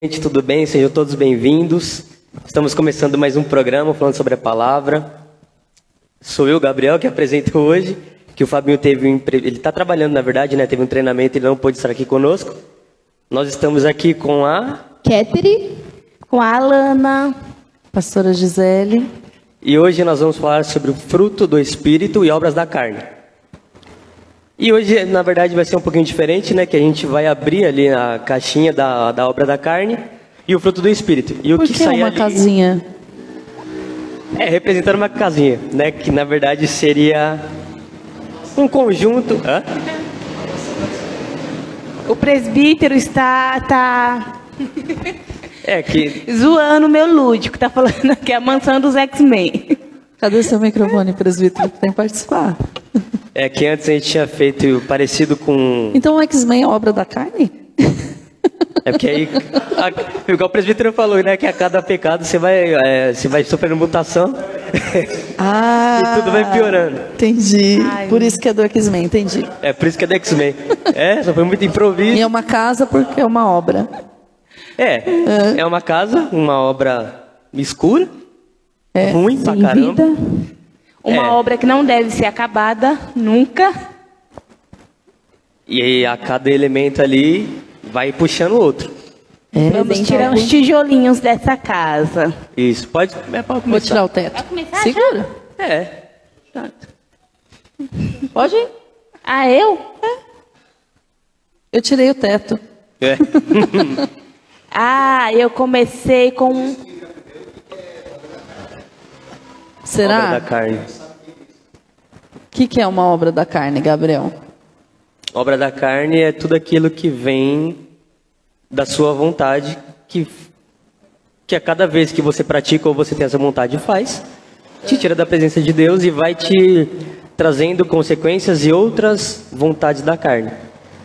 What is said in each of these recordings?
Gente, tudo bem? Sejam todos bem-vindos. Estamos começando mais um programa falando sobre a palavra. Sou eu, Gabriel, que apresento hoje. Que o Fabinho teve um, ele está trabalhando, na verdade, né? Teve um treinamento e não pôde estar aqui conosco. Nós estamos aqui com a Ketri, com a Alana, pastora Gisele. E hoje nós vamos falar sobre o fruto do espírito e obras da carne. E hoje, na verdade, vai ser um pouquinho diferente, né? Que a gente vai abrir ali a caixinha da, da obra da carne e o fruto do espírito. E o Por que, que é uma ali... casinha? É, representando uma casinha, né? Que na verdade seria um conjunto. Hã? O presbítero está. está... É que. Zoando o meu lúdico, tá falando que é a mansão dos X-Men. Cadê seu microfone, presbítero? Tem que participar. É que antes a gente tinha feito parecido com. Então o X-Men é obra da carne? É porque aí, a, igual o presbítero falou, né? Que a cada pecado você vai, é, você vai sofrendo mutação. Ah, e tudo vai piorando. Entendi. Ai, por isso que é do X-Men, entendi. É por isso que é do X-Men. É, só foi muito improviso. E é uma casa porque é uma obra. É, é, é uma casa, uma obra escura, é, ruim pra caramba. Vida. Uma é. obra que não deve ser acabada nunca. E a cada elemento ali vai puxando o outro. É, Vamos tirar uns tijolinhos dessa casa. Isso, pode, é, pode Vou tirar o teto. começar Segura. Já? É. Pode ir. Ah, eu? É. Eu tirei o teto. É. ah, eu comecei com. Será? Obra da carne. O que, que é uma obra da carne, Gabriel? Obra da carne é tudo aquilo que vem da sua vontade, que, que a cada vez que você pratica ou você tem essa vontade faz, te tira da presença de Deus e vai te trazendo consequências e outras vontades da carne.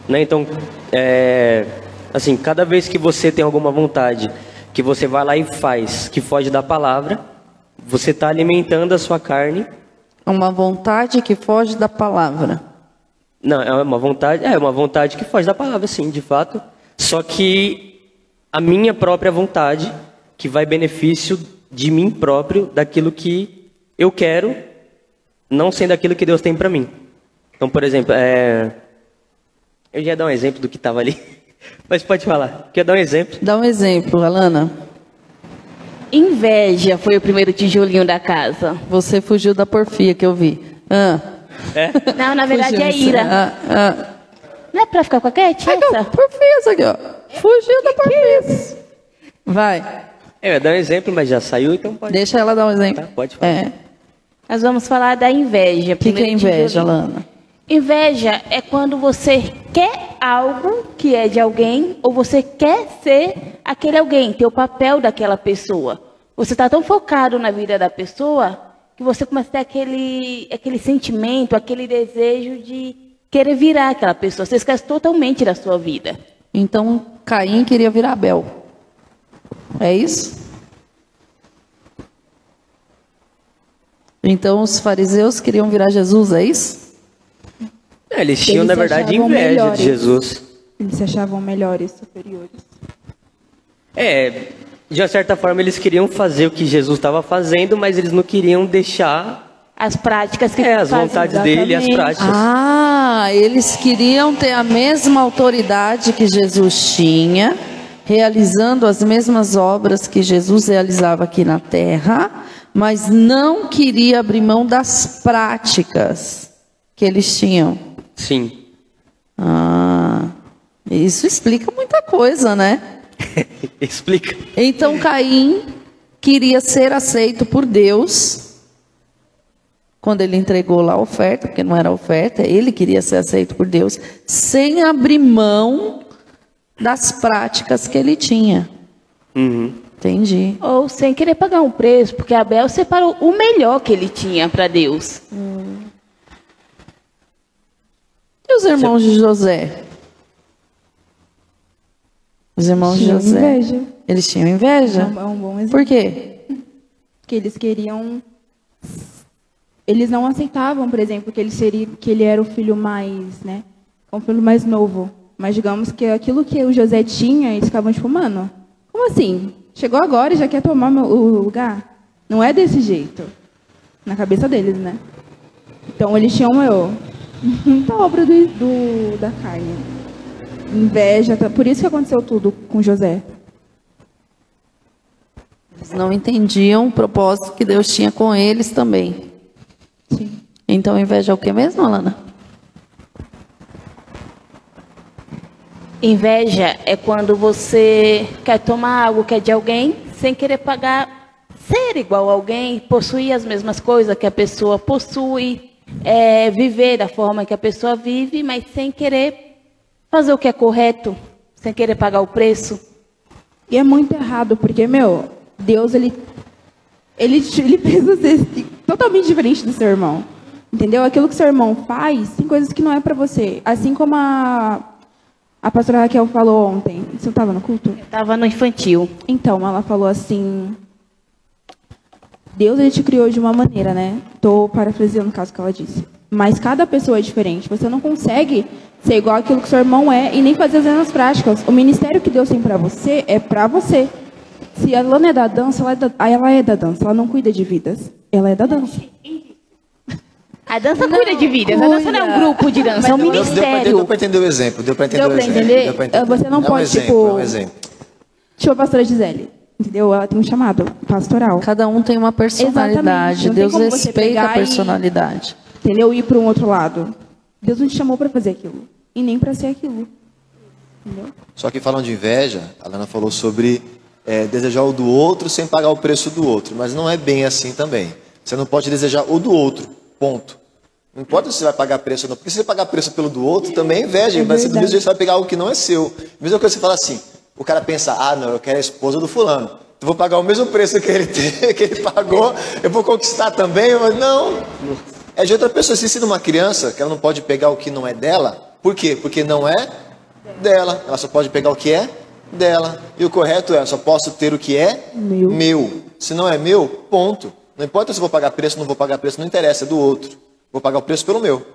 Né? Então, é, assim, cada vez que você tem alguma vontade, que você vai lá e faz, que foge da palavra, você está alimentando a sua carne. Uma vontade que foge da palavra. Não, é uma vontade, é uma vontade que foge da palavra, sim, de fato. Só que a minha própria vontade, que vai benefício de mim próprio, daquilo que eu quero, não sendo aquilo que Deus tem para mim. Então, por exemplo, é... eu ia dar um exemplo do que estava ali, mas pode falar. Quer dar um exemplo? Dá um exemplo, Alana. Inveja foi o primeiro tijolinho da casa. Você fugiu da porfia que eu vi. Ah. É? Não, na verdade Fugiu, é ira. Ah, ah. Não é pra ficar com a Cat? É essa? Porfia, aqui, ó. Fugiu da porfia. Vai. Eu ia dar um exemplo, mas já saiu, então pode. Deixa ela dar um exemplo. Tá, pode falar. É. Nós vamos falar da inveja. O que, que é inveja, Lana? Inveja é quando você quer algo que é de alguém ou você quer ser aquele alguém, ter o papel daquela pessoa. Você está tão focado na vida da pessoa que você começa a ter aquele, aquele sentimento, aquele desejo de querer virar aquela pessoa. Você esquece totalmente da sua vida. Então, Caim queria virar Abel. É isso? Então, os fariseus queriam virar Jesus, é isso? É, eles tinham, eles na verdade, inveja melhores. de Jesus. Eles se achavam melhores, superiores. É, de uma certa forma, eles queriam fazer o que Jesus estava fazendo, mas eles não queriam deixar as práticas que é, as vontades exatamente. dele e as práticas. Ah, eles queriam ter a mesma autoridade que Jesus tinha, realizando as mesmas obras que Jesus realizava aqui na terra, mas não queria abrir mão das práticas que eles tinham. Sim. Ah, isso explica muita coisa, né? Explica. Então Caim queria ser aceito por Deus. Quando ele entregou lá a oferta, porque não era oferta, ele queria ser aceito por Deus, sem abrir mão das práticas que ele tinha. Uhum. Entendi. Ou sem querer pagar um preço, porque Abel separou o melhor que ele tinha para Deus. Hum. E os irmãos Você... de José? Os irmãos de José. Inveja. Eles tinham inveja? É um, é um bom exemplo. Por quê? Porque eles queriam. Eles não aceitavam, por exemplo, que ele, seria, que ele era o filho mais, né? O filho mais novo. Mas digamos que aquilo que o José tinha, eles ficavam tipo, mano, Como assim? Chegou agora e já quer tomar o lugar? Não é desse jeito. Na cabeça deles, né? Então eles tinham eu, muita obra do, do, da carne. Inveja, tá, por isso que aconteceu tudo com José. Eles não entendiam o propósito que Deus tinha com eles também. Sim. Então inveja é o que mesmo, Alana? Inveja é quando você quer tomar algo que é de alguém sem querer pagar, ser igual a alguém, possuir as mesmas coisas que a pessoa possui, é, viver da forma que a pessoa vive, mas sem querer fazer o que é correto, sem querer pagar o preço. E é muito errado, porque, meu, Deus, ele, ele, ele fez você totalmente diferente do seu irmão. Entendeu? Aquilo que seu irmão faz, tem coisas que não é para você. Assim como a, a pastora Raquel falou ontem. Você estava no culto? Eu estava no infantil. Então, ela falou assim: Deus ele te criou de uma maneira, né? Estou parafraseando o caso que ela disse. Mas cada pessoa é diferente. Você não consegue ser igual aquilo que seu irmão é e nem fazer as mesmas práticas. O ministério que Deus tem para você é para você. Se ela não é da dança, ela é da, ela é da dança. Ela não cuida de vidas. Ela é da dança. A dança não, cuida de vidas. Cuida. A dança não é um grupo de dança, é um ministério. Deu para entender o exemplo. Deu para entender, entender? entender? Você não é um pode, exemplo, tipo... É um exemplo. Deixa eu, pastora Gisele. Entendeu? Ela tem um chamado pastoral. Cada um tem uma personalidade. Deus respeita a personalidade. E, entendeu? Ir para um outro lado. Deus não te chamou para fazer aquilo. E nem para ser aquilo. Entendeu? Só que falando de inveja, a Lana falou sobre é, desejar o do outro sem pagar o preço do outro. Mas não é bem assim também. Você não pode desejar o do outro. Ponto. Não importa se você vai pagar preço ou não. Porque se você pagar preço pelo do outro, também é inveja. É mas do mesmo jeito você vai pegar algo que não é seu. Mesma coisa que você fala assim, o cara pensa, ah, não, eu quero a esposa do fulano. Eu vou pagar o mesmo preço que ele, que ele pagou, eu vou conquistar também, mas não. É de outra pessoa. Se ensina uma criança que ela não pode pegar o que não é dela, por quê? Porque não é dela. Ela só pode pegar o que é dela. E o correto é, só posso ter o que é meu. meu. Se não é meu, ponto. Não importa se vou pagar preço ou não vou pagar preço, não interessa, é do outro. Vou pagar o preço pelo meu.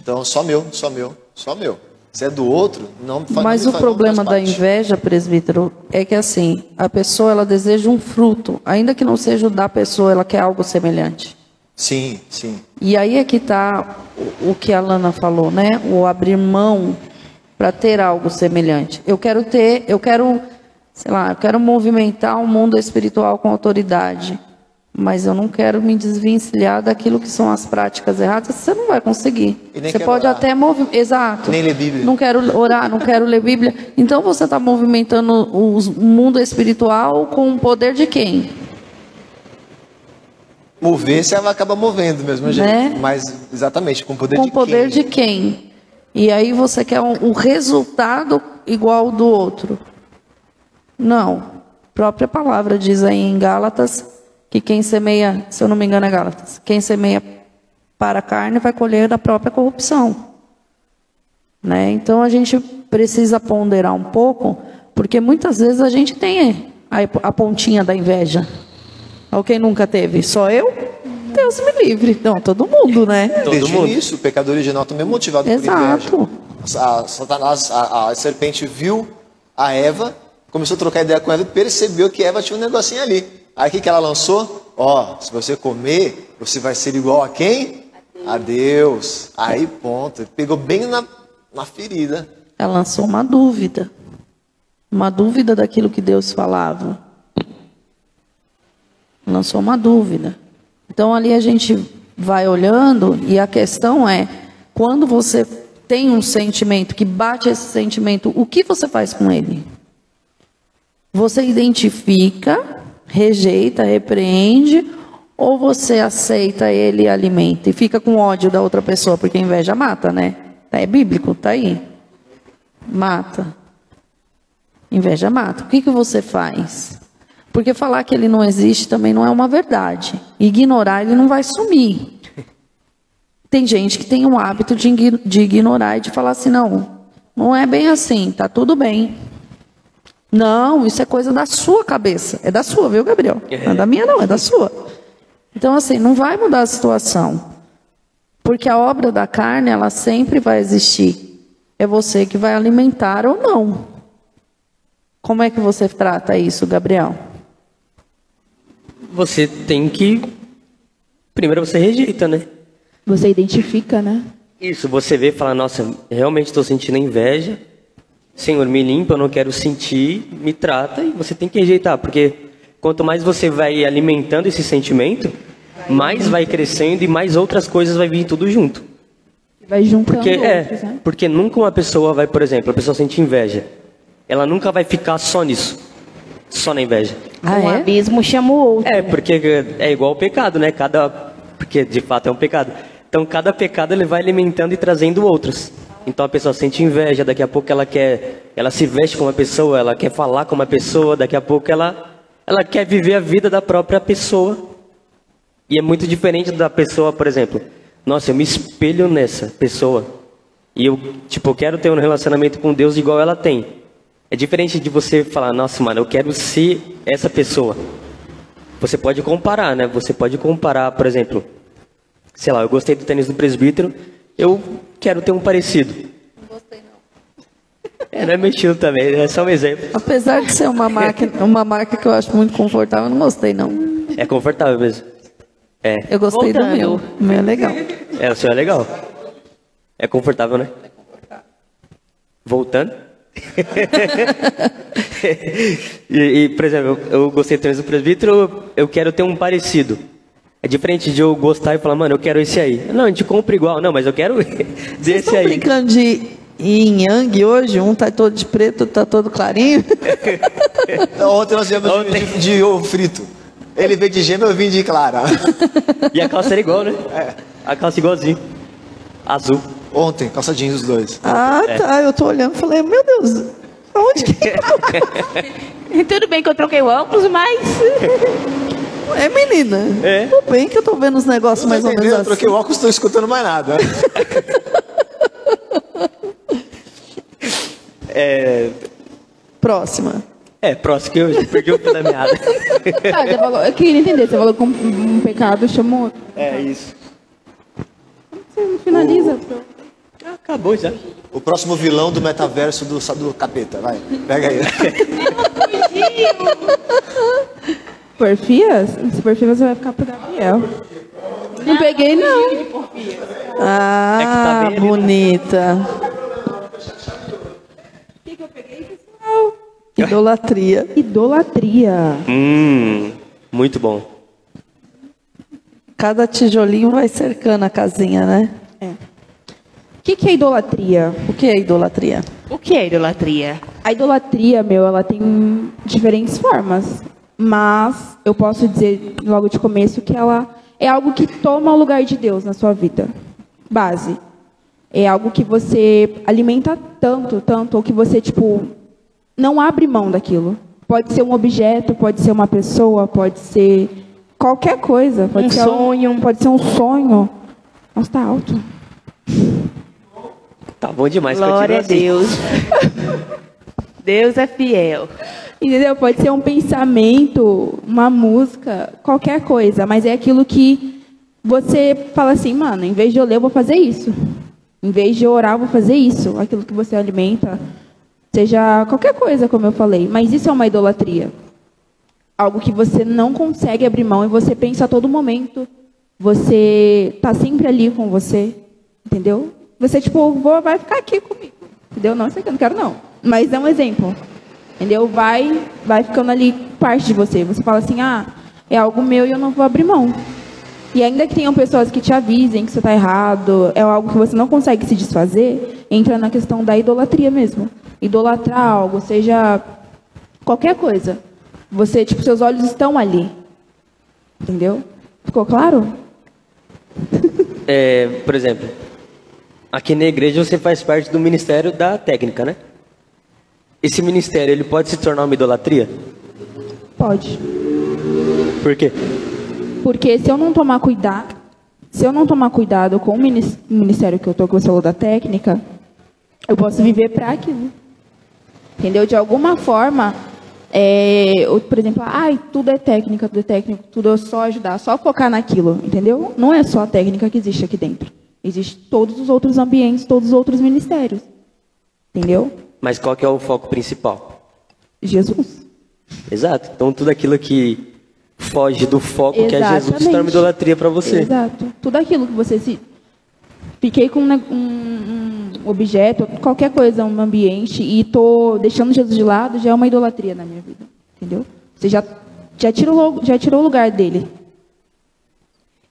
Então, só meu, só meu, só meu. Se é do outro, não faz Mas o problema da inveja, presbítero, é que assim, a pessoa ela deseja um fruto, ainda que não seja o da pessoa, ela quer algo semelhante. Sim, sim. E aí é que está o que a Lana falou, né? O abrir mão para ter algo semelhante. Eu quero ter, eu quero, sei lá, eu quero movimentar o um mundo espiritual com autoridade mas eu não quero me desvencilhar daquilo que são as práticas erradas, você não vai conseguir. Você pode orar. até movimentar. Exato. Nem ler Bíblia. Não quero orar, não quero ler Bíblia. Então você está movimentando o mundo espiritual com o poder de quem? Mover, você acaba movendo do mesmo. Né? Mas, exatamente, com o poder com de quem? Com o poder de quem? E aí você quer um, um resultado igual ao do outro. Não. A própria palavra diz aí em Gálatas que quem semeia, se eu não me engano é Gálatas, quem semeia para a carne vai colher da própria corrupção. Né? Então a gente precisa ponderar um pouco, porque muitas vezes a gente tem a, pontinha da inveja. Alguém nunca teve? Só eu? Deus me livre. Não, todo mundo, né? Todo Desde mundo. o o pecado original também é motivado Exato. por inveja. A, Satanás, a, a serpente viu a Eva, começou a trocar ideia com ela e percebeu que Eva tinha um negocinho ali. Aí o que, que ela lançou? Ó, oh, se você comer, você vai ser igual a quem? A Deus. Aí, ponto. Pegou bem na, na ferida. Ela lançou uma dúvida. Uma dúvida daquilo que Deus falava. Lançou uma dúvida. Então ali a gente vai olhando e a questão é: quando você tem um sentimento que bate esse sentimento, o que você faz com ele? Você identifica rejeita, repreende, ou você aceita ele e alimenta e fica com ódio da outra pessoa, porque inveja mata, né? É bíblico, tá aí. Mata. Inveja mata. O que, que você faz? Porque falar que ele não existe também não é uma verdade. Ignorar ele não vai sumir. Tem gente que tem o hábito de ignorar e de falar assim, não, não é bem assim, tá tudo bem. Não, isso é coisa da sua cabeça. É da sua, viu, Gabriel? Não é da minha, não, é da sua. Então, assim, não vai mudar a situação. Porque a obra da carne, ela sempre vai existir. É você que vai alimentar ou não. Como é que você trata isso, Gabriel? Você tem que. Primeiro você rejeita, né? Você identifica, né? Isso, você vê e fala, nossa, realmente estou sentindo inveja. Senhor, me limpa, eu não quero sentir, me trata, e você tem que rejeitar, porque quanto mais você vai alimentando esse sentimento, mais vai crescendo e mais outras coisas vai vir tudo junto. Vai juntando porque, outros, é, né? porque nunca uma pessoa vai, por exemplo, a pessoa sente inveja. Ela nunca vai ficar só nisso, só na inveja. Ah, um é? abismo chama o outro. É, porque é igual o pecado, né? Cada, porque de fato é um pecado. Então cada pecado ele vai alimentando e trazendo outros. Então a pessoa sente inveja, daqui a pouco ela quer, ela se veste como uma pessoa, ela quer falar como uma pessoa, daqui a pouco ela, ela quer viver a vida da própria pessoa. E é muito diferente da pessoa, por exemplo, nossa, eu me espelho nessa pessoa. E eu, tipo, quero ter um relacionamento com Deus igual ela tem. É diferente de você falar, nossa, mano, eu quero ser essa pessoa. Você pode comparar, né? Você pode comparar, por exemplo, sei lá, eu gostei do tênis do presbítero, eu quero ter um parecido. Não gostei, não. É, não é meu estilo também, é só um exemplo. Apesar de ser uma marca, uma marca que eu acho muito confortável, eu não gostei, não. É confortável mesmo. É. Eu gostei Voltando. do meu. O meu é legal. É, o seu é legal. É confortável, né? É confortável. Voltando. e, e, por exemplo, eu, eu gostei do tênis do presbítero, eu quero ter um parecido. É diferente de eu gostar e falar, mano, eu quero esse aí. Não, a gente compra igual. Não, mas eu quero desse aí. brincando de yin yang hoje? Um tá todo de preto, tá todo clarinho. ontem nós viemos ontem... de, de, ovo frito. Ele veio de gêmeo, eu vim de clara. e a calça era igual, né? É. A calça igualzinho. Azul. Ontem, calça jeans os dois. Ah, é. tá. Eu tô olhando e falei, meu Deus, onde que Tudo bem que eu troquei o óculos, mas... É, menina. É. Tudo bem que eu tô vendo os negócios mais ou menos assim. Eu troquei o óculos, estou escutando mais nada. é... Próxima. É, próximo que eu perdi o fio da meada. ah, você falou, eu queria entender, você falou que um pecado chamou outro. É, isso. Você finaliza. O... Ah, acabou já. O próximo vilão do metaverso do, do capeta, vai. Pega aí. Porfias? Se Porfias você vai ficar pro Gabriel. Não peguei, não. Ah, é tá bonita. O que, que eu peguei, pessoal? Idolatria. Idolatria. Hum, muito bom. Cada tijolinho vai cercando a casinha, né? É. O que, que é idolatria? O que é idolatria? O que é idolatria? A idolatria, meu, ela tem diferentes formas. Mas eu posso dizer logo de começo que ela é algo que toma o lugar de Deus na sua vida. Base. É algo que você alimenta tanto, tanto, ou que você, tipo, não abre mão daquilo. Pode ser um objeto, pode ser uma pessoa, pode ser qualquer coisa. Pode um ser sonho. Um, pode ser um sonho. Nossa, tá alto. Tá bom demais. Glória a Deus. Deus é fiel. Entendeu? Pode ser um pensamento, uma música, qualquer coisa, mas é aquilo que você fala assim, mano, em vez de eu ler, eu vou fazer isso. Em vez de orar, eu vou fazer isso. Aquilo que você alimenta, seja qualquer coisa, como eu falei. Mas isso é uma idolatria. Algo que você não consegue abrir mão e você pensa a todo momento. Você está sempre ali com você, entendeu? Você, tipo, vou, vai ficar aqui comigo. Entendeu? Não, isso aqui eu não quero, não. Mas é um exemplo. Entendeu? Vai, vai ficando ali parte de você. Você fala assim, ah, é algo meu e eu não vou abrir mão. E ainda que tenham pessoas que te avisem que você está errado, é algo que você não consegue se desfazer, entra na questão da idolatria mesmo. Idolatrar algo, seja qualquer coisa. Você, tipo, seus olhos estão ali. Entendeu? Ficou claro? É, por exemplo, aqui na igreja você faz parte do ministério da técnica, né? Esse ministério, ele pode se tornar uma idolatria? Pode. Por quê? Porque se eu não tomar cuidado, se eu não tomar cuidado com o ministério que eu estou, que você falou da técnica, eu posso viver para aquilo. Entendeu? De alguma forma, é, por exemplo, ai, tudo é técnica, tudo é técnico, tudo é só ajudar, só focar naquilo, entendeu? Não é só a técnica que existe aqui dentro. Existem todos os outros ambientes, todos os outros ministérios. Entendeu? Mas qual que é o foco principal? Jesus. Exato. Então tudo aquilo que foge do foco Exatamente. que é Jesus se torna idolatria para você. Exato. Tudo aquilo que você se fiquei com um, um, objeto, qualquer coisa, um ambiente e tô deixando Jesus de lado, já é uma idolatria na minha vida, entendeu? Você já já tirou já tirou o lugar dele.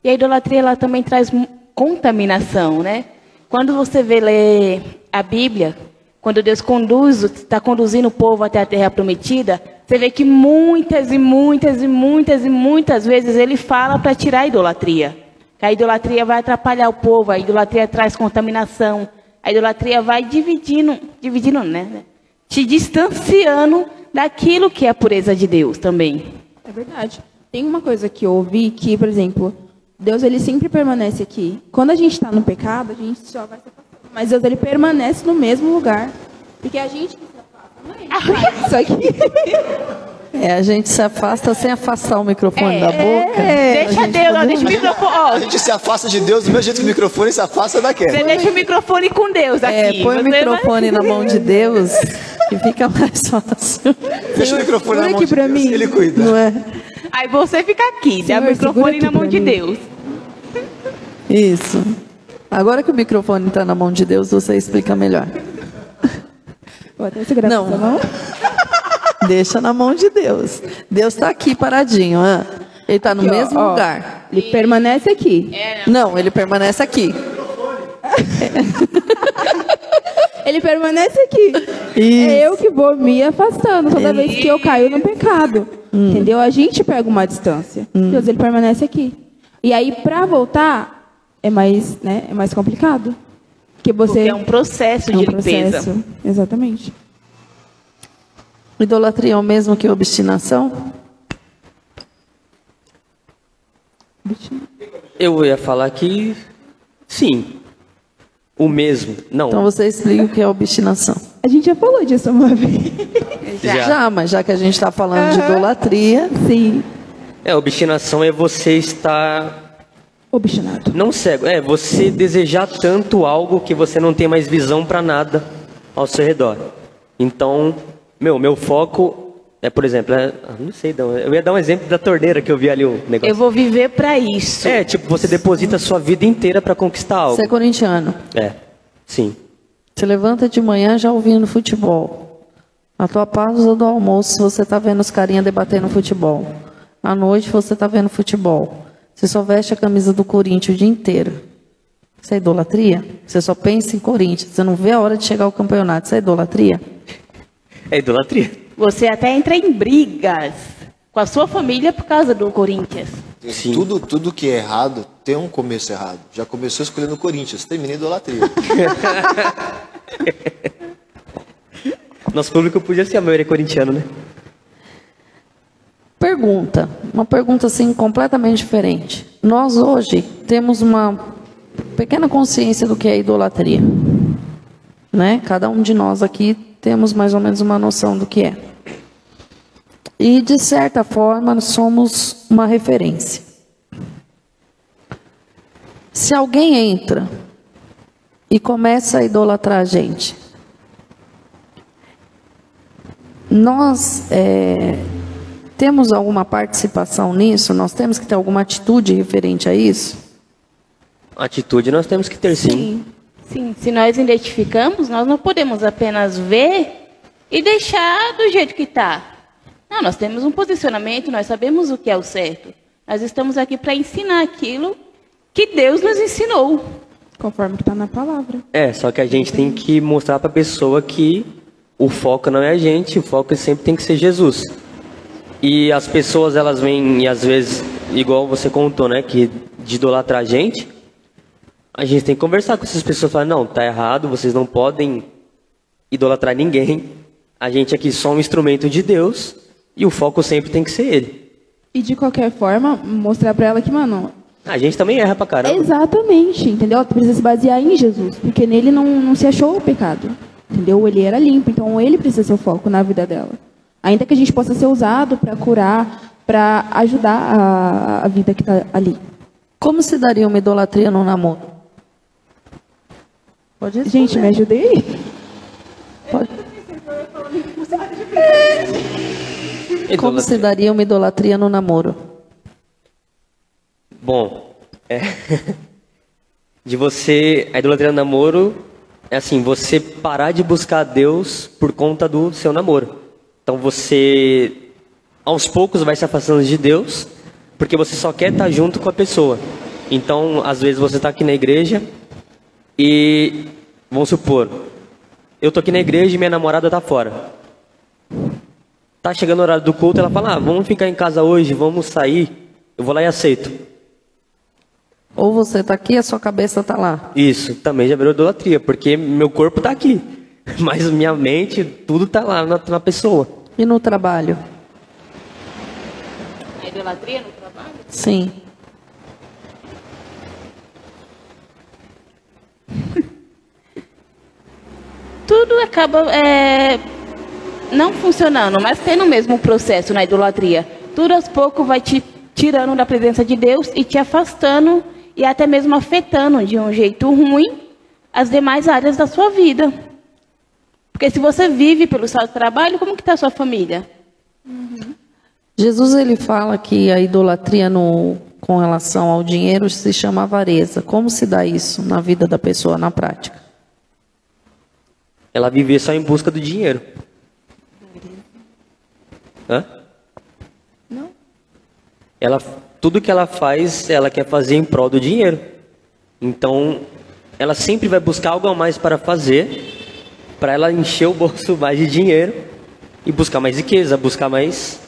E a idolatria ela também traz contaminação, né? Quando você vê ler a Bíblia, quando Deus conduz, está conduzindo o povo até a terra prometida, você vê que muitas e muitas e muitas e muitas vezes ele fala para tirar a idolatria. Que a idolatria vai atrapalhar o povo, a idolatria traz contaminação, a idolatria vai dividindo, dividindo, né? Te distanciando daquilo que é a pureza de Deus também. É verdade. Tem uma coisa que eu ouvi que, por exemplo, Deus ele sempre permanece aqui. Quando a gente está no pecado, a gente só vai se mas Deus ele permanece no mesmo lugar. Porque a gente que se afasta, não é isso aqui. É, a gente se afasta sem afastar o microfone é, da boca. É, deixa Deus, ó, deixa o microfone. Ó. A gente se afasta de Deus do mesmo jeito que o microfone se afasta da queda. Você deixa o microfone com Deus aqui. É, põe o microfone vai... na mão de Deus e fica mais fácil. Deixa o microfone na mão de Deus, mim. ele cuida. Não é? Aí você fica aqui, dá o microfone na mão de Deus. Isso. Agora que o microfone está na mão de Deus, você explica melhor. Vou até segurar Não. mão. Deixa na mão de Deus. Deus está aqui paradinho. Hein? Ele está no mesmo ó, lugar. Ele permanece aqui. Não, ele permanece aqui. ele permanece aqui. Isso. É eu que vou me afastando toda vez que eu caio no pecado. Hum. Entendeu? A gente pega uma distância. Hum. Deus, ele permanece aqui. E aí, para voltar, é mais, né, é mais complicado. Que você Porque é um processo é um de limpeza. Processo, exatamente. Idolatria é o mesmo que obstinação? Eu ia falar que sim. O mesmo. Não. Então você explica o que é obstinação. A gente já falou disso uma vez. Já, já mas já que a gente está falando uhum. de idolatria. Sim. É, obstinação é você estar obstinado. Não cego, é você desejar tanto algo que você não tem mais visão para nada ao seu redor. Então, meu, meu foco é, por exemplo, é, ah, não sei, eu ia dar um exemplo da torneira que eu vi ali o negócio. Eu vou viver para isso. É, tipo, você deposita a sua vida inteira para conquistar algo. Você é corintiano? É, sim. Você levanta de manhã já ouvindo futebol. A tua pausa do almoço, você está vendo os carinha debatendo futebol. À noite, você está vendo futebol. Você só veste a camisa do Corinthians o dia inteiro. Isso é idolatria? Você só pensa em Corinthians. Você não vê a hora de chegar ao campeonato. Isso é idolatria? É idolatria. Você até entra em brigas com a sua família por causa do Corinthians. Sim. Tudo, tudo que é errado tem um começo errado. Já começou escolhendo o Corinthians, termina idolatria. Nosso público podia ser a maioria corintiano, né? Pergunta, uma pergunta assim completamente diferente. Nós hoje temos uma pequena consciência do que é idolatria. Né? Cada um de nós aqui temos mais ou menos uma noção do que é. E de certa forma somos uma referência. Se alguém entra e começa a idolatrar a gente, nós é, temos alguma participação nisso? Nós temos que ter alguma atitude referente a isso? Atitude nós temos que ter sim. Sim, sim. se nós identificamos, nós não podemos apenas ver e deixar do jeito que está. Não, nós temos um posicionamento, nós sabemos o que é o certo. Nós estamos aqui para ensinar aquilo que Deus nos ensinou. Conforme está na palavra. É, só que a gente tem que mostrar para a pessoa que o foco não é a gente, o foco sempre tem que ser Jesus. E as pessoas elas vêm e às vezes, igual você contou, né, que de idolatrar a gente, a gente tem que conversar com essas pessoas, falar, não, tá errado, vocês não podem idolatrar ninguém. A gente aqui é só um instrumento de Deus e o foco sempre tem que ser ele. E de qualquer forma, mostrar para ela que, mano, a gente também erra pra caramba. Exatamente, entendeu? Tu precisa se basear em Jesus, porque nele não, não se achou o pecado, entendeu? Ele era limpo, então ele precisa ser o foco na vida dela. Ainda que a gente possa ser usado para curar, para ajudar a, a vida que está ali. Como se daria uma idolatria no namoro? Pode Gente, me ajudei. Pode. Como se daria uma idolatria no namoro? Bom, é... de você. A idolatria no namoro é assim: você parar de buscar Deus por conta do seu namoro. Então você, aos poucos, vai se afastando de Deus, porque você só quer estar junto com a pessoa. Então, às vezes, você está aqui na igreja e, vamos supor, eu tô aqui na igreja e minha namorada está fora. Tá chegando o horário do culto, ela fala: ah, vamos ficar em casa hoje, vamos sair. Eu vou lá e aceito. Ou você está aqui e a sua cabeça está lá. Isso, também já virou idolatria, porque meu corpo está aqui, mas minha mente, tudo está lá na, na, pessoa. E no trabalho? A idolatria no trabalho? Sim. tudo acaba é, não funcionando, mas tendo o mesmo processo na idolatria. Tudo aos poucos vai te tirando da presença de Deus e te afastando e até mesmo afetando de um jeito ruim as demais áreas da sua vida. Porque se você vive pelo seu trabalho, como que está a sua família? Uhum. Jesus ele fala que a idolatria no, com relação ao dinheiro se chama avareza. Como se dá isso na vida da pessoa na prática? Ela vive só em busca do dinheiro. Hã? Não. Ela, tudo que ela faz, ela quer fazer em prol do dinheiro. Então, ela sempre vai buscar algo a mais para fazer, para ela encher o bolso mais de dinheiro e buscar mais riqueza, buscar mais.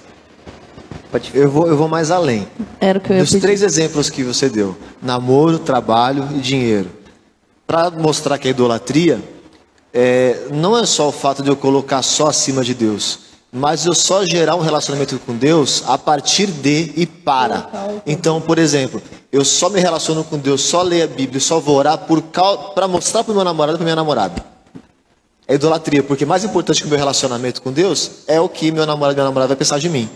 Pode... Eu vou, eu vou mais além. Era o que eu Dos pedir. três exemplos que você deu: namoro, trabalho e dinheiro. Para mostrar que a idolatria é, não é só o fato de eu colocar só acima de Deus mas eu só gerar um relacionamento com Deus a partir de e para. Então, por exemplo, eu só me relaciono com Deus, só leio a Bíblia, só vou orar para mostrar para o meu namorado e para minha namorada. É idolatria, porque mais importante que o meu relacionamento com Deus é o que meu namorado minha namorada vai pensar de mim.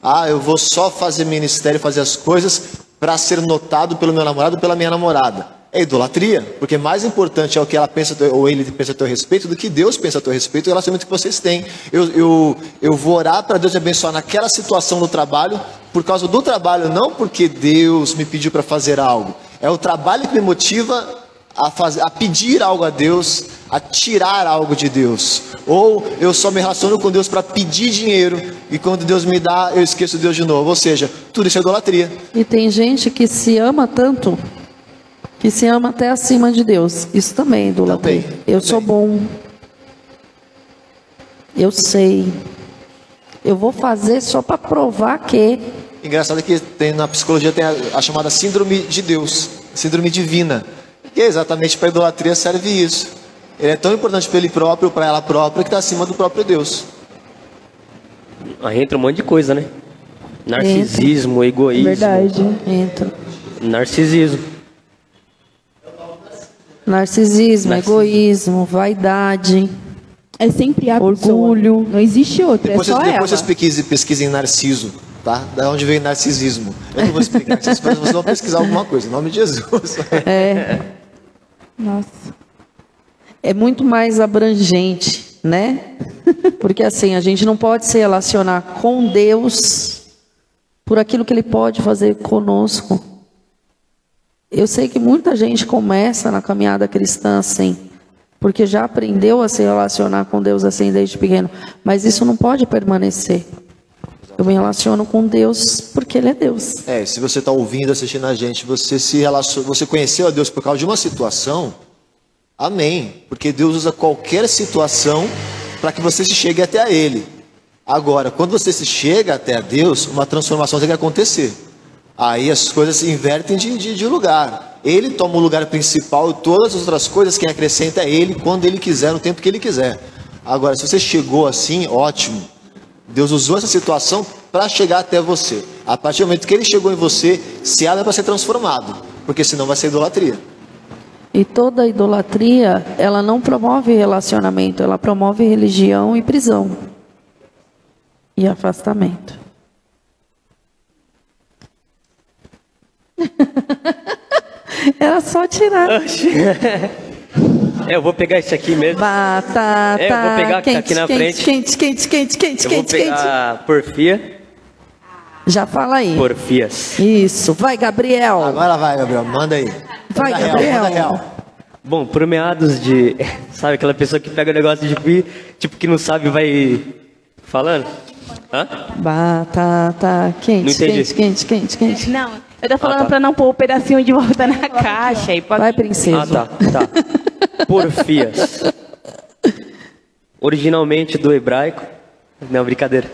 Ah, eu vou só fazer ministério, fazer as coisas para ser notado pelo meu namorado pela minha namorada é idolatria, porque mais importante é o que ela pensa ou ele pensa a teu respeito do que Deus pensa a teu respeito o relacionamento que vocês têm. Eu, eu, eu vou orar para Deus me abençoar naquela situação do trabalho, por causa do trabalho, não porque Deus me pediu para fazer algo. É o trabalho que me motiva a, fazer, a pedir algo a Deus, a tirar algo de Deus. Ou eu só me relaciono com Deus para pedir dinheiro e quando Deus me dá, eu esqueço Deus de novo. Ou seja, tudo isso é idolatria. E tem gente que se ama tanto que se ama até acima de Deus. Isso também é idolatria. Também, eu sou bom. Eu sei. Eu vou fazer só para provar que. Engraçado que tem, na psicologia tem a, a, chamada síndrome de Deus, síndrome divina. E é exatamente para a idolatria serve isso. Ele é tão importante para ele próprio, para ela própria, que está acima do próprio Deus. Aí entra um monte de coisa, né? Narcisismo, entra. egoísmo. Verdade, entra. Narcisismo. Narcisismo, egoísmo, vaidade. É sempre a orgulho. Pessoa. Não existe outra. Depois, é só depois vocês pesquisem, pesquisem Narciso, tá? Da onde vem narcisismo. Eu não vou explicar. Vocês, vocês vão pesquisar alguma coisa, em nome de Jesus. É. Nossa. É muito mais abrangente, né? Porque assim, a gente não pode se relacionar com Deus por aquilo que Ele pode fazer conosco. Eu sei que muita gente começa na caminhada cristã assim, porque já aprendeu a se relacionar com Deus assim desde pequeno, mas isso não pode permanecer. Eu me relaciono com Deus porque Ele é Deus. É, se você está ouvindo, assistindo a gente, você se relaciona, você conheceu a Deus por causa de uma situação, amém. Porque Deus usa qualquer situação para que você se chegue até a Ele. Agora, quando você se chega até a Deus, uma transformação tem que acontecer. Aí as coisas se invertem de, de, de, lugar. Ele toma o lugar principal e todas as outras coisas quem acrescenta é ele quando ele quiser, no tempo que ele quiser. Agora, se você chegou assim, ótimo. Deus usou essa situação para chegar até você. A partir do momento que ele chegou em você, se abre para ser transformado, porque senão vai ser idolatria. E toda idolatria, ela não promove relacionamento, ela promove religião e prisão e afastamento. Era só tirar. É, eu vou pegar esse aqui mesmo. Batata. É, eu vou pegar quente, aqui na quente, frente. Quente, quente, quente, quente, eu quente, vou pegar quente. porfia. Já fala aí. Porfias. Isso. Vai, Gabriel. Agora vai, Gabriel. Manda aí. Vai, manda Gabriel. Real, manda real. Bom, por meados de. Sabe aquela pessoa que pega o negócio de tipo que não sabe vai falando? Hã? Batata quente, Não entendi. quente, quente, quente, quente. Não, eu tô falando Ah, tá. pra não pôr o pedacinho de volta na caixa. E pode... Vai, princesa. Ah, tá, tá. Porfias. Originalmente do hebraico. Não, brincadeira.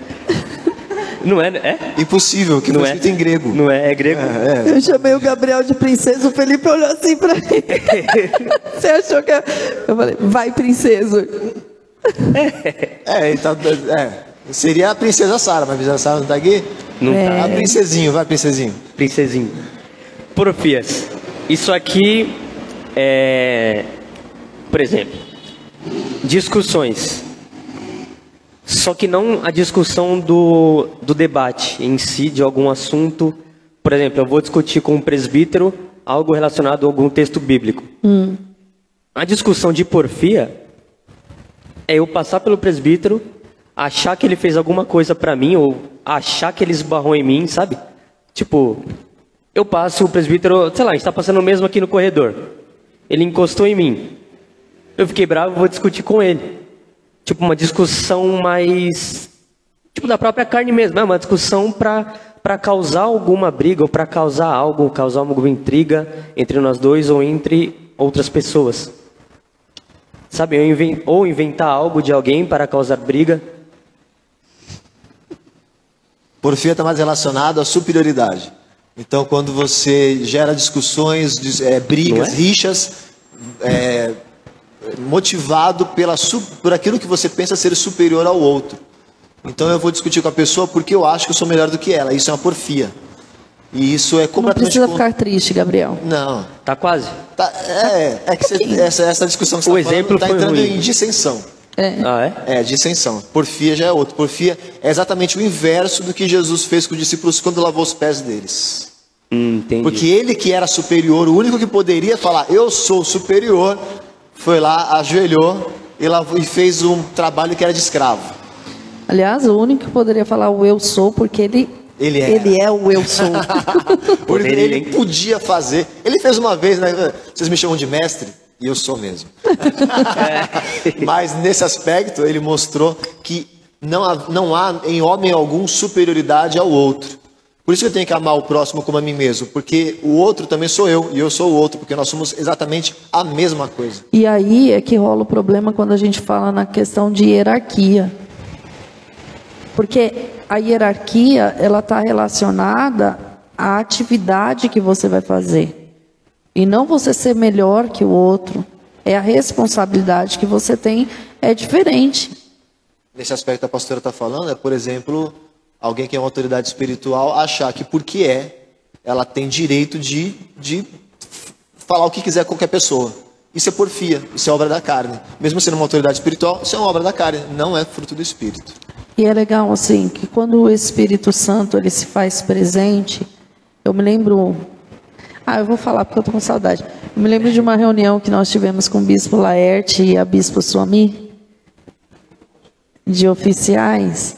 Não é, é? Impossível, que Não é? escrito em grego. Não é, é grego. Eu chamei o Gabriel de princesa, o Felipe olhou assim pra mim. Você achou que... Eu eu falei, vai, princesa. É, ele tá, é. Seria a princesa Sara, mas a princesa Sara não tá aqui? Não tá. A princesinho, vai, princesinho. Princesinho. Porfias. Isso aqui é. Por exemplo, discussões. Só que não a discussão do, do debate em si, de algum assunto. Por exemplo, eu vou discutir com um presbítero algo relacionado a algum texto bíblico. A discussão de porfia é eu passar pelo presbítero, achar que ele fez alguma coisa pra mim, ou achar que ele esbarrou em mim, sabe? Tipo, eu passo o presbítero, sei lá, a gente tá passando mesmo aqui no corredor. Ele encostou em mim. Eu fiquei bravo, vou discutir com ele. Tipo, uma discussão mais. Tipo, da própria carne mesmo. É uma discussão pra, pra causar alguma briga, ou pra causar algo, causar alguma intriga entre nós dois ou entre outras pessoas. Sabe, ou inventar algo de alguém para causar briga. Porfia está mais relacionado à superioridade. Então, quando você gera discussões, dis- é, brigas, Não é? rixas, é, motivado pela, por aquilo que você pensa ser superior ao outro. Então, eu vou discutir com a pessoa porque eu acho que eu sou melhor do que ela. Isso é uma porfia. E isso é Não completamente. precisa con- ficar triste, Gabriel. Não. Tá quase? Tá, é, é que você- essa, essa discussão que você está exemplo está entrando ruim. em dissensão. Ah, é? É, dissensão. Porfia já é outro. Porfia é exatamente o inverso do que Jesus fez com os discípulos quando lavou os pés deles. Hum, entendi. Porque ele que era superior, o único que poderia falar, eu sou superior, foi lá, ajoelhou e, lavou, e fez um trabalho que era de escravo. Aliás, o único que poderia falar o eu sou, porque ele, Ele é. ele é o eu sou. Porque ele podia fazer. Ele fez uma vez, né? Vocês me chamam de mestre, e eu sou mesmo. Mas nesse aspecto, ele mostrou que não há, não há em homem algum superioridade ao outro. Por isso que eu tenho que amar o próximo como a mim mesmo, porque o outro também sou eu, e eu sou o outro, porque nós somos exatamente a mesma coisa. E aí é que rola o problema quando a gente fala na questão de hierarquia. Porque a hierarquia, ela está relacionada à atividade que você vai fazer. E não você ser melhor que o outro. É a responsabilidade que você tem, é diferente. Nesse aspecto que a pastora está falando, é, por exemplo, alguém que é uma autoridade espiritual achar que porque é, ela tem direito de, de falar o que quiser com qualquer pessoa. Isso é porfia, isso é obra da carne. Mesmo sendo uma autoridade espiritual, isso é uma obra da carne, não é fruto do Espírito. E é legal assim que quando o Espírito Santo ele se faz presente, eu me lembro, ah, eu vou falar porque eu tô com saudade. Eu me lembro de uma reunião que nós tivemos com o bispo Laerte e a bispo Suami de oficiais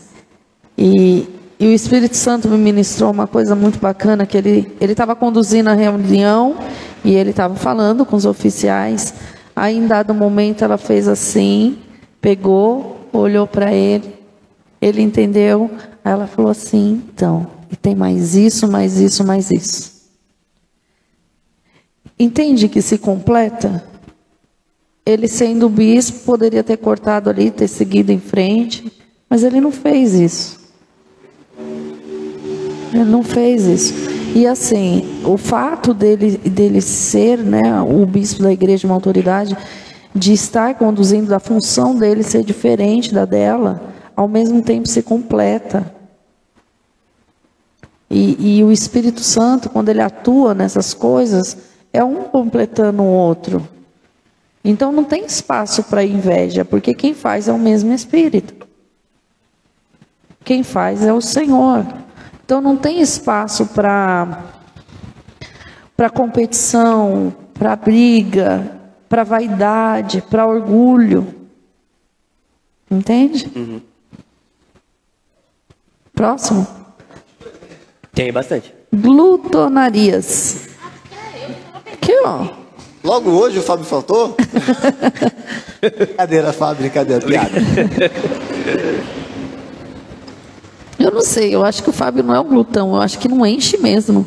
e, e o Espírito Santo me ministrou uma coisa muito bacana que ele estava conduzindo a reunião e ele estava falando com os oficiais. Aí em dado momento ela fez assim, pegou, olhou para ele ele entendeu, aí ela falou assim, então, e tem mais isso, mais isso, mais isso. Entende que se completa? Ele sendo bispo poderia ter cortado ali, ter seguido em frente, mas ele não fez isso. Ele não fez isso. E assim, o fato dele, dele ser né, o bispo da igreja, uma autoridade, de estar conduzindo, da função dele ser diferente da dela, ao mesmo tempo se completa. E, e o Espírito Santo, quando ele atua nessas coisas, é um completando o outro. Então não tem espaço para inveja, porque quem faz é o mesmo Espírito. Quem faz é o Senhor. Então não tem espaço para para competição, para briga, para vaidade, para orgulho. Entende? Uhum. Próximo. Tem bastante. Glutonarias. Aqui, ó. Logo hoje o Fábio faltou? brincadeira, Fábio, brincadeira, piada. Eu não sei, eu acho que o Fábio não é um glutão, eu acho que não enche mesmo.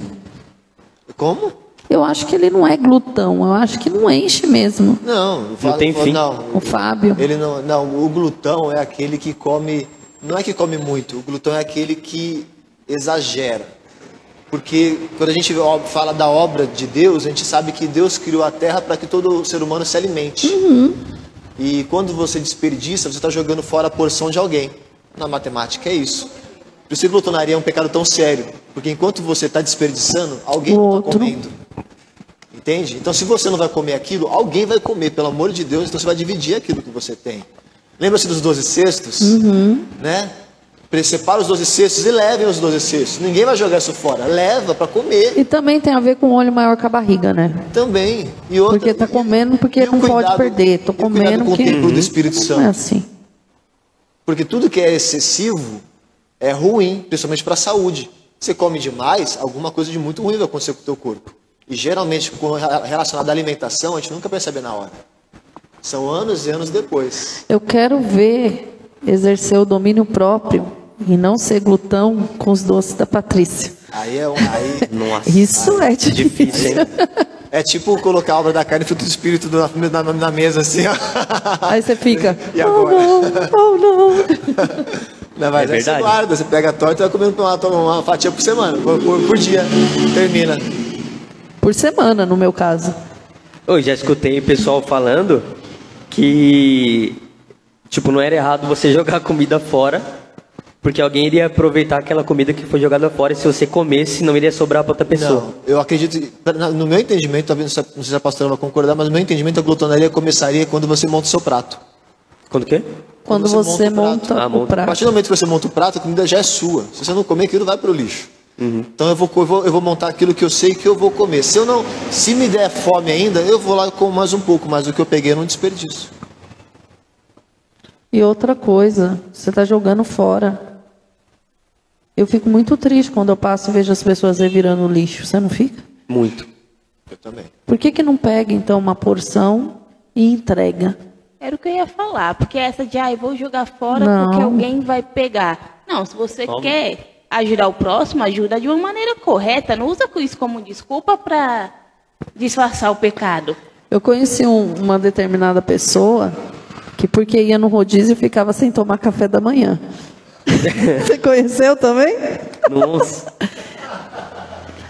Como? Eu acho que ele não é glutão, eu acho que não enche mesmo. Não, não tem fim. Não, o Fábio. Ele não, não, o glutão é aquele que come, não é que come muito, o glutão é aquele que exagera. Porque quando a gente fala da obra de Deus, a gente sabe que Deus criou a terra para que todo ser humano se alimente. Uhum. E quando você desperdiça, você está jogando fora a porção de alguém. Na matemática é isso. Por isso que glutonaria é um pecado tão sério. Porque enquanto você está desperdiçando, alguém está comendo. Entende? Então, se você não vai comer aquilo, alguém vai comer, pelo amor de Deus, então você vai dividir aquilo que você tem. Lembra-se dos 12 cestos? Uhum. Né? Separa os 12 cestos e levem os 12 cestos. Ninguém vai jogar isso fora. Leva para comer. E também tem a ver com o olho maior que a barriga, né? Também. E outra, porque está comendo porque não cuidado, pode perder. Tô comendo com que... o templo do Espírito Santo. Não é assim. Porque tudo que é excessivo é ruim, principalmente para a saúde. Você come demais, alguma coisa de muito ruim vai acontecer com o teu corpo. E geralmente, relacionado à alimentação, a gente nunca percebe na hora. São anos e anos depois. Eu quero ver exercer o domínio próprio e não ser glutão com os doces da Patrícia. Aí é um. Aí, Nossa, Isso é difícil. É tipo colocar a obra da carne e fruto do espírito na, na, na, mesa, assim, ó. Aí você fica. E agora? Oh não, oh não. Não, mas é verdade. você guarda, você pega a torta e vai comendo uma, uma fatia por semana, por, por, por dia. Termina. Por semana, no meu caso. Eu já escutei pessoal falando que, tipo, não era errado você jogar comida fora, porque alguém iria aproveitar aquela comida que foi jogada fora e se você comesse, não iria sobrar para outra pessoa. Não, eu acredito, no meu entendimento, talvez não sei se a pastora vai concordar, mas no meu entendimento a glutonaria começaria quando você monta o seu prato. Quando o quê? Quando, quando você, você, monta, o, prato. Ah, o prato. A partir do momento que você monta o prato, a comida já é sua. Se você não comer, aquilo vai para o lixo. Uhum. Então eu vou, eu vou, eu, vou, montar aquilo que eu sei que eu vou comer. Se eu não, se me der fome ainda, eu vou lá com mais um pouco, mas o que eu peguei eu não desperdício. E outra coisa, você está jogando fora. Eu fico muito triste quando eu passo e vejo as pessoas revirando lixo. Você não fica? Muito. Eu também. Por que, que não pega então uma porção e entrega? Era o que eu ia falar, porque essa de, ah, eu vou jogar fora não. porque alguém vai pegar. Não, se você Como? quer ajudar o próximo, ajuda de uma maneira correta. Não usa isso como desculpa para disfarçar o pecado. Eu conheci um, uma determinada pessoa que, porque ia no rodízio, ficava sem tomar café da manhã. Você conheceu também? Nossa.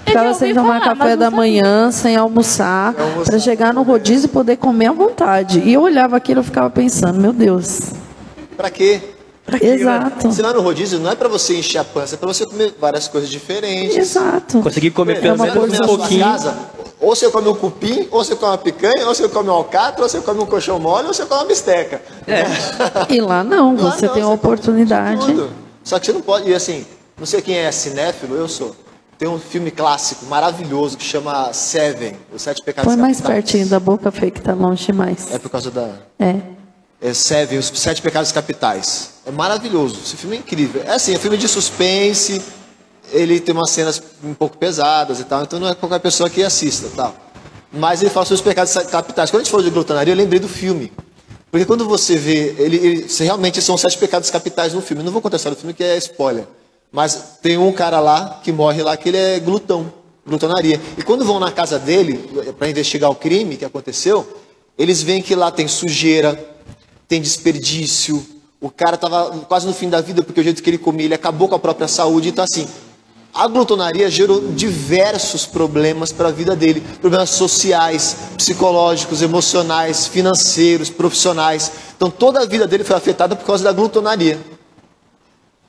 Ficava sem tomar falar, café da manhã, sem almoçar, para chegar no rodízio e poder comer à vontade. E eu olhava aquilo e ficava pensando, meu Deus. Para quê? Exato. Você vai no rodízio não é para você encher a pança, é para você comer várias coisas diferentes. Exato. Conseguir comer pelo menos um pouquinho. Casa, ou você come um cupim, ou você come uma picanha, ou você come um alcatra, ou você come um colchão mole, ou você come uma bisteca. É. E lá não, lá você não, tem a oportunidade. Só que você não pode, e assim, não sei quem é cinéfilo, eu sou. Tem um filme clássico maravilhoso que chama Seven, Os Sete Pecados Põe mais pertinho da boca, Fê, que tá longe demais. É por causa da... É é Seven, Os Sete Pecados Capitais. É maravilhoso, esse filme é incrível. É assim, é um filme de suspense, ele tem umas cenas um pouco pesadas e tal, então não é qualquer pessoa que assista tal. Mas ele fala sobre os pecados capitais. Quando a gente falou de glutonaria, eu lembrei do filme. Porque quando você vê, ele, ele realmente são sete pecados capitais no filme. Eu não vou história do filme, que é spoiler. Mas tem um cara lá, que morre lá, que ele é glutão, glutonaria. E quando vão na casa dele, para investigar o crime que aconteceu, eles veem que lá tem sujeira, tem desperdício. O cara estava quase no fim da vida porque o jeito que ele comia, ele acabou com a própria saúde. Então, assim, a glutonaria gerou diversos problemas para a vida dele: problemas sociais, psicológicos, emocionais, financeiros, profissionais. Então, toda a vida dele foi afetada por causa da glutonaria.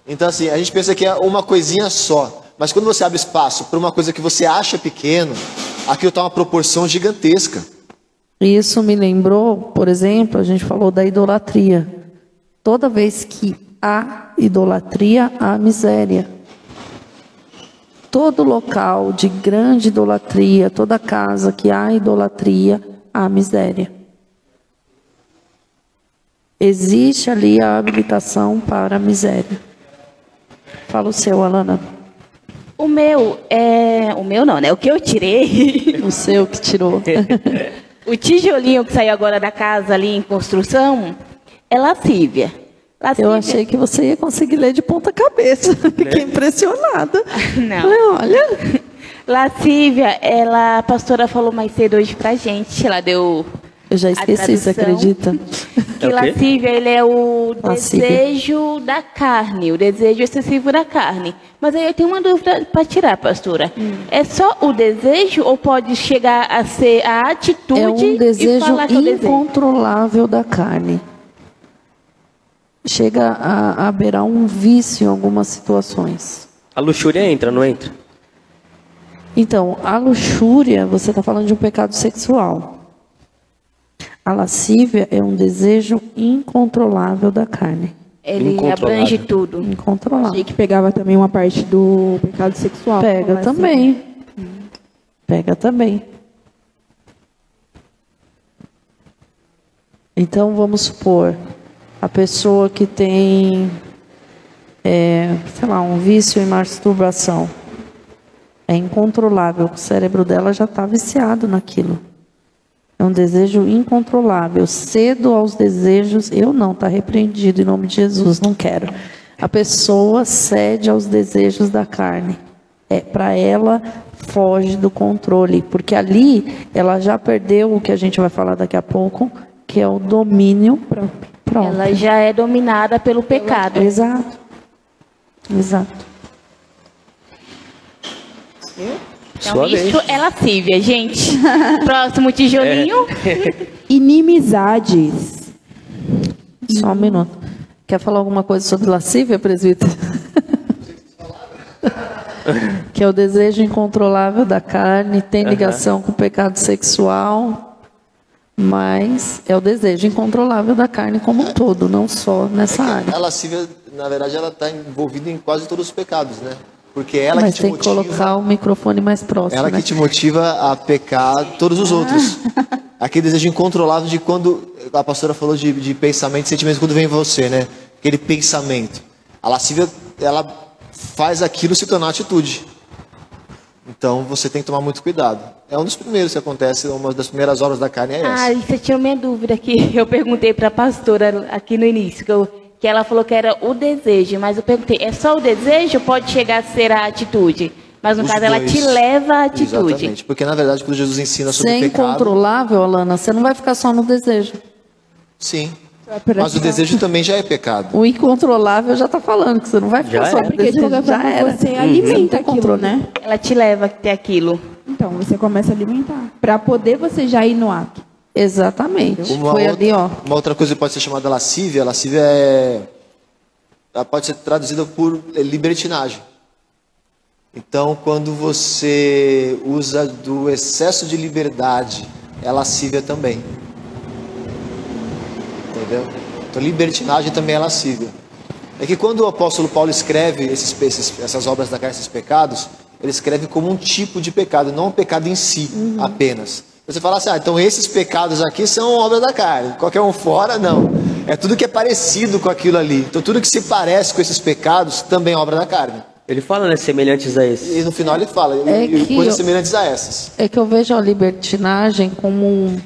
Então, assim, a gente pensa que é uma coisinha só. Mas quando você abre espaço para uma coisa que você acha pequeno, aquilo está uma proporção gigantesca. Isso me lembrou, por exemplo, a gente falou da idolatria. Toda vez que há idolatria, há miséria. Todo local de grande idolatria, toda casa que há idolatria, há miséria. existe ali a habilitação para a miséria. Fala o seu, Alana. O meu é. O meu não, né? O que eu tirei. o seu que tirou. o tijolinho que saiu agora da casa ali em construção é lascívia. Lascívia. Eu achei que você ia conseguir ler de ponta cabeça. Fiquei impressionada. Não. Falei, olha. Lascívia, ela, a pastora falou mais cedo hoje pra gente. Ela deu eu já esqueci, você acredita? Que é lascívia, ele é o desejo da carne, o desejo excessivo da carne. Mas aí eu tenho uma dúvida para tirar, pastora. Hum. É só o desejo ou pode chegar a ser a atitude é um desejo é incontrolável da carne. Chega a, a beirar um vício em algumas situações. A luxúria entra, não entra? Então, a luxúria, você está falando de um pecado sexual. A lascívia é um desejo incontrolável da carne. Ele abrange tudo. Incontrolável. Achei que pegava também uma parte do pecado sexual. Pega também. Pega também. Então vamos supor a pessoa que tem, é, sei lá, um vício em masturbação. É incontrolável. O cérebro dela já está viciado naquilo. É um desejo incontrolável. Cedo aos desejos, eu não, está repreendido em nome de Jesus, não quero. A pessoa cede aos desejos da carne. É, Para ela, foge do controle, porque ali ela já perdeu o que a gente vai falar daqui a pouco, que é o domínio próprio. Ela já é dominada pelo pecado. Exato. Exato. Então, Sua isso vez. é lascívia, gente. Próximo tijolinho. É. Inimizades. Só um minuto. Quer falar alguma coisa sobre lascívia, presbítero? que é o desejo incontrolável da carne, tem ligação com o pecado sexual, mas é o desejo incontrolável da carne como um todo, não só nessa é área. A lascívia, na verdade, ela está envolvida em quase todos os pecados, né? Porque ela Mas que te tem motiva. que colocar o microfone mais próximo. Ela né? que te motiva a pecar todos os outros. Aquele desejo incontrolável de quando. A pastora falou de, de pensamento sentimento quando vem em você, né? Aquele pensamento. A lascívia, ela faz aquilo se tornar atitude. Então você tem que tomar muito cuidado. É um dos primeiros que acontece, uma das primeiras obras da carne é essa. Ah, você tinha uma dúvida que eu perguntei para a pastora aqui no início, que eu que ela falou que era o desejo, mas eu perguntei, é só o desejo ou pode chegar a ser a atitude? Mas no Os caso dois. ela te leva à atitude. Exatamente, porque na verdade quando Jesus ensina sobre Ser pecado... incontrolável, Alana, você não vai ficar só no desejo. Sim, mas o desejo também já é pecado. O incontrolável já está falando que você não vai ficar já só no desejo, já era. Você hum, alimenta aquilo, né? Ela te leva a ter aquilo. Então, você começa a alimentar. Para poder você já ir no ato. Exatamente. Uma Foi outra, ali, ó. Uma outra coisa que pode ser chamada lascívia, lascívia é ela pode ser traduzida por libertinagem. Então, quando você usa do excesso de liberdade, é lascívia também. Entendeu? Então, libertinagem também é lascívia. É que quando o apóstolo Paulo escreve esses, esses, essas obras da carne, esses pecados, ele escreve como um tipo de pecado, não um pecado em si uhum. apenas. Você fala assim, ah, então esses pecados aqui são obra da carne, qualquer um fora, não. É tudo que é parecido com aquilo ali. Então tudo que se parece com esses pecados também é obra da carne. Ele fala, né, semelhantes a esses. E no final ele fala, é coisas eu, semelhantes a essas. É que eu vejo a libertinagem como um,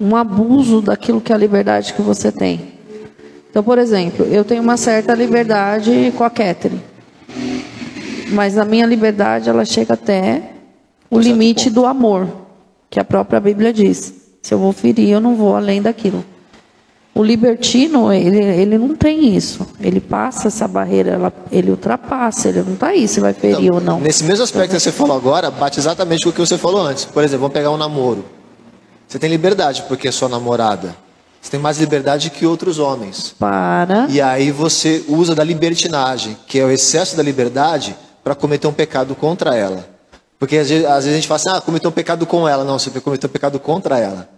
um abuso daquilo que é a liberdade que você tem. Então, por exemplo, eu tenho uma certa liberdade com a Catherine. Mas a minha liberdade, ela chega até o limite do amor, que a própria Bíblia diz. Se eu vou ferir, eu não vou além daquilo. O libertino, ele, ele não tem isso. Ele passa essa barreira, ela, ele ultrapassa, ele não está aí se vai ferir então, ou não. Nesse mesmo aspecto que você falou agora, bate exatamente com o que você falou antes. Por exemplo, vamos pegar um namoro. Você tem liberdade porque é sua namorada. Você tem mais liberdade que outros homens. Para. E aí você usa da libertinagem, que é o excesso da liberdade, para cometer um pecado contra ela. Porque às vezes, às vezes, a gente fala assim, ah, cometeu um pecado com ela. Não, você cometeu um pecado contra ela.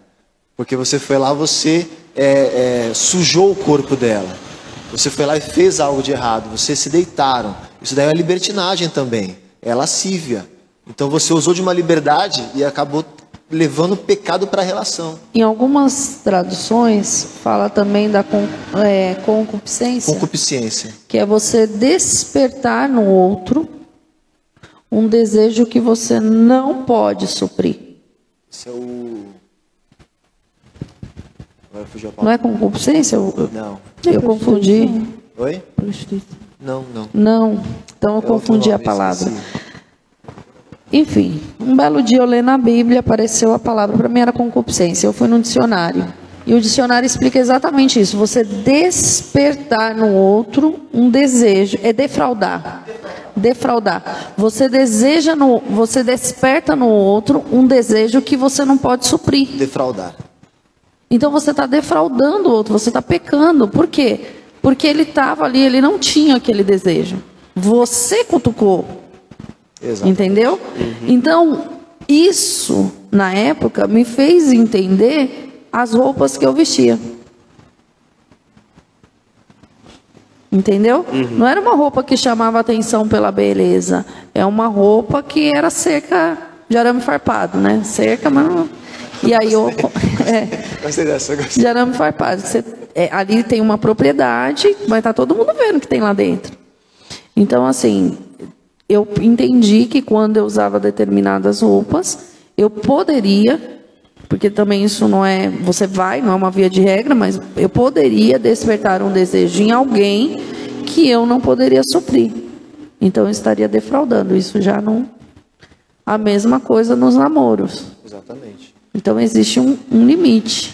Porque você foi lá, você é, é, sujou o corpo dela. Você foi lá e fez algo de errado. Vocês se deitaram. Isso daí é libertinagem também. É lascívia. Então você usou de uma liberdade e acabou levando o pecado para a relação. Em algumas traduções, fala também da é, concupiscência. Concupiscência. Que é você despertar no outro um desejo que você não pode suprir. Esse é o. Não é concupiscência? Eu... Não. Eu confundi. Oi? Não, não. Não. Então eu é confundi a palavra. Enfim, um belo dia eu lendo a Bíblia, apareceu a palavra, para mim era concupiscência. Eu fui no dicionário. E o dicionário explica exatamente isso. Você despertar no outro um desejo, é defraudar. Defraudar. Você deseja no, você desperta no outro um desejo que você não pode suprir. Defraudar. Então você está defraudando o outro, você está pecando. Por quê? Porque ele estava ali, ele não tinha aquele desejo. Você cutucou. Exato. Entendeu? Uhum. Então, isso, na época, me fez entender as roupas que eu vestia. Entendeu? Uhum. Não era uma roupa que chamava atenção pela beleza. É uma roupa que era cerca de arame farpado, né? Cerca, mas não... E aí eu. É, gostei dessa, gostei. De arame farpado. Você, é, ali tem uma propriedade, vai estar tá todo mundo vendo o que tem lá dentro. Então, assim, eu entendi que quando eu usava determinadas roupas, eu poderia, porque também isso não é, você vai, não é uma via de regra, mas eu poderia despertar um desejo em alguém que eu não poderia suprir. Então eu estaria defraudando. Isso já não. A mesma coisa nos namoros. Exatamente. Então existe um, um limite.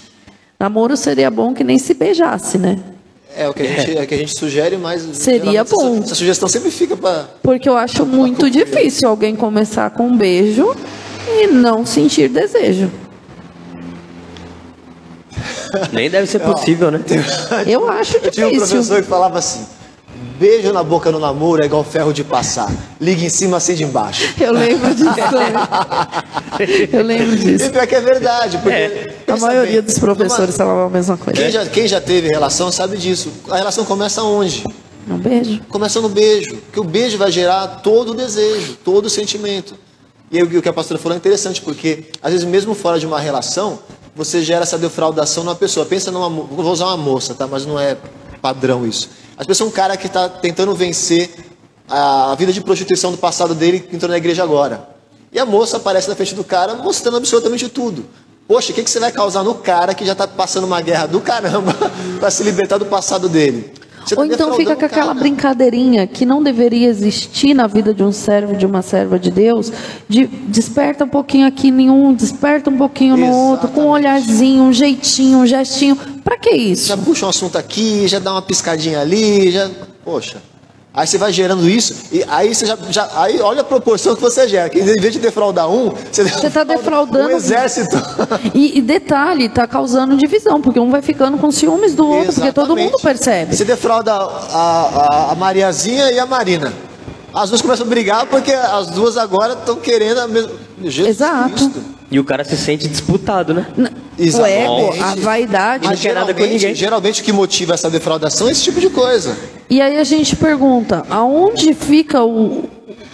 Namoro seria bom que nem se beijasse, né? É o que a gente, é. que a gente sugere, mas seria bom. Essa, essa, sugestão sempre fica para. Porque eu acho muito difícil alguém começar com um beijo e não sentir desejo. Nem deve ser possível, né? Eu acho difícil. Eu tinha um professor que falava assim: Beijo na boca no namoro é igual ferro de passar. Liga em cima, acende embaixo. Eu lembro disso. Eu lembro disso. E pior que é verdade, porque é. a maioria bem, dos professores numa... falavam a mesma coisa. Quem já, quem já teve relação sabe disso. A relação começa onde? No beijo. Começa no beijo. Porque o beijo vai gerar todo o desejo, todo o sentimento. E o que a pastora falou é interessante, porque às vezes mesmo fora de uma relação, você gera essa defraudação numa pessoa. Pensa numa. Vou usar uma moça, tá? Mas não é padrão isso. As pessoas são um cara que está tentando vencer a vida de prostituição do passado dele que entrou na igreja agora. E a moça aparece na frente do cara mostrando absolutamente tudo. Poxa, o que, que você vai causar no cara que já está passando uma guerra do caramba para se libertar do passado dele? Ou então fica com aquela brincadeirinha que não deveria existir na vida de um servo, de uma serva de Deus, de desperta um pouquinho aqui nenhum, desperta um pouquinho no Exatamente. outro, com um olharzinho, um jeitinho, um gestinho. Para que isso? Já puxa um assunto aqui, já dá uma piscadinha ali, já. Poxa. Aí você vai gerando isso, e aí você já, já aí olha a proporção que você gera. Que em vez de defraudar um, você está defraudando um exército. E, e detalhe, está causando divisão, porque um vai ficando com ciúmes do outro, Exatamente. porque todo mundo percebe. Você defrauda a, a, a Mariazinha e a Marina. As duas começam a brigar porque as duas agora estão querendo a mesma. Jesus Exato. Cristo. E o cara se sente disputado, né? O ego, a vaidade. Mas geralmente, geralmente o que motiva essa defraudação é esse tipo de coisa. E aí a gente pergunta: aonde fica o,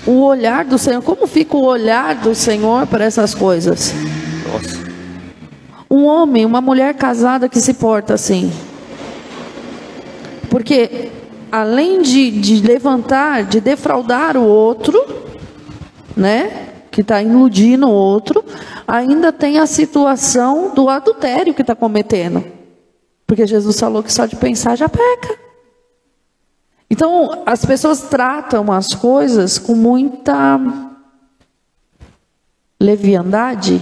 o olhar do Senhor? Como fica o olhar do Senhor para essas coisas? Nossa. Um homem, uma mulher casada que se porta assim. Porque além de, de levantar, de defraudar o outro, né? Que está iludindo o outro, ainda tem a situação do adultério que está cometendo. Porque Jesus falou que só de pensar já peca. Então, as pessoas tratam as coisas com muita leviandade.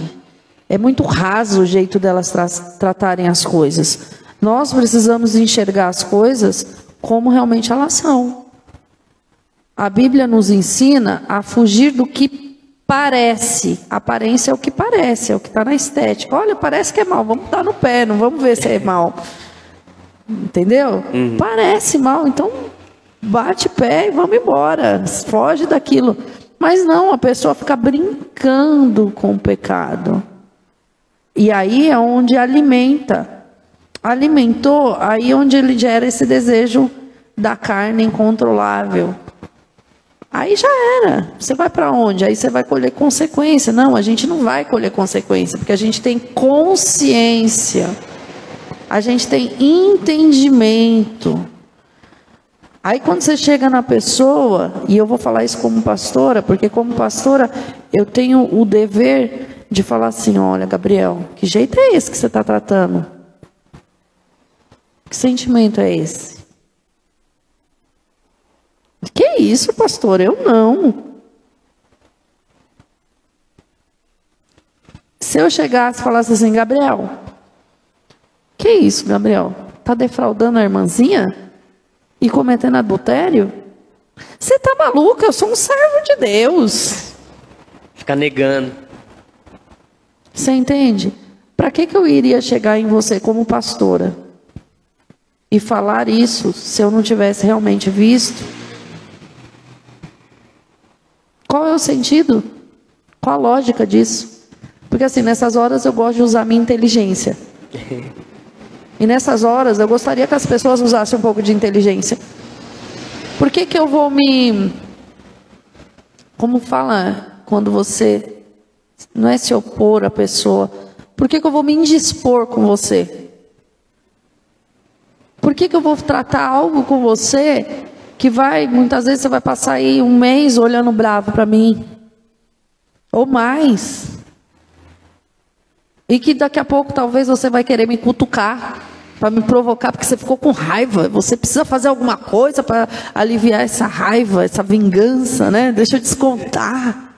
É muito raso o jeito delas tra tratarem as coisas. Nós precisamos enxergar as coisas como realmente elas são. A Bíblia nos ensina a fugir do que parece. A aparência é o que parece, é o que está na estética. Olha, parece que é mal, vamos dar no pé, não vamos ver se é mal. Entendeu? Uhum. Parece mal, então bate pé e vamos embora, foge daquilo. Mas não, a pessoa fica brincando com o pecado. E aí é onde alimenta. Alimentou, aí é onde ele gera esse desejo da carne incontrolável. Aí já era. Você vai para onde? Aí você vai colher consequência. Não, a gente não vai colher consequência, porque a gente tem consciência. A gente tem entendimento. Aí quando você chega na pessoa, e eu vou falar isso como pastora, porque como pastora eu tenho o dever de falar assim: olha, Gabriel, que jeito é esse que você está tratando? Que sentimento é esse? Que isso, pastor? Eu não. Se eu chegasse e falasse assim, Gabriel, que isso, Gabriel? Tá defraudando a irmãzinha e cometendo adultério? Você tá maluca? Eu sou um servo de Deus. Ficar negando. Você entende? Para que, que eu iria chegar em você como pastora e falar isso se eu não tivesse realmente visto? Qual é o sentido? Qual a lógica disso? Porque assim, nessas horas eu gosto de usar minha inteligência. E nessas horas eu gostaria que as pessoas usassem um pouco de inteligência. Por que, que eu vou me. Como fala quando você. Não é se opor à pessoa. Por que, que eu vou me indispor com você? Por que, que eu vou tratar algo com você que vai, muitas vezes você vai passar aí um mês olhando bravo para mim, ou mais, e que daqui a pouco talvez você vai querer me cutucar, para me provocar, porque você ficou com raiva, você precisa fazer alguma coisa para aliviar essa raiva, essa vingança, né? Deixa eu descontar.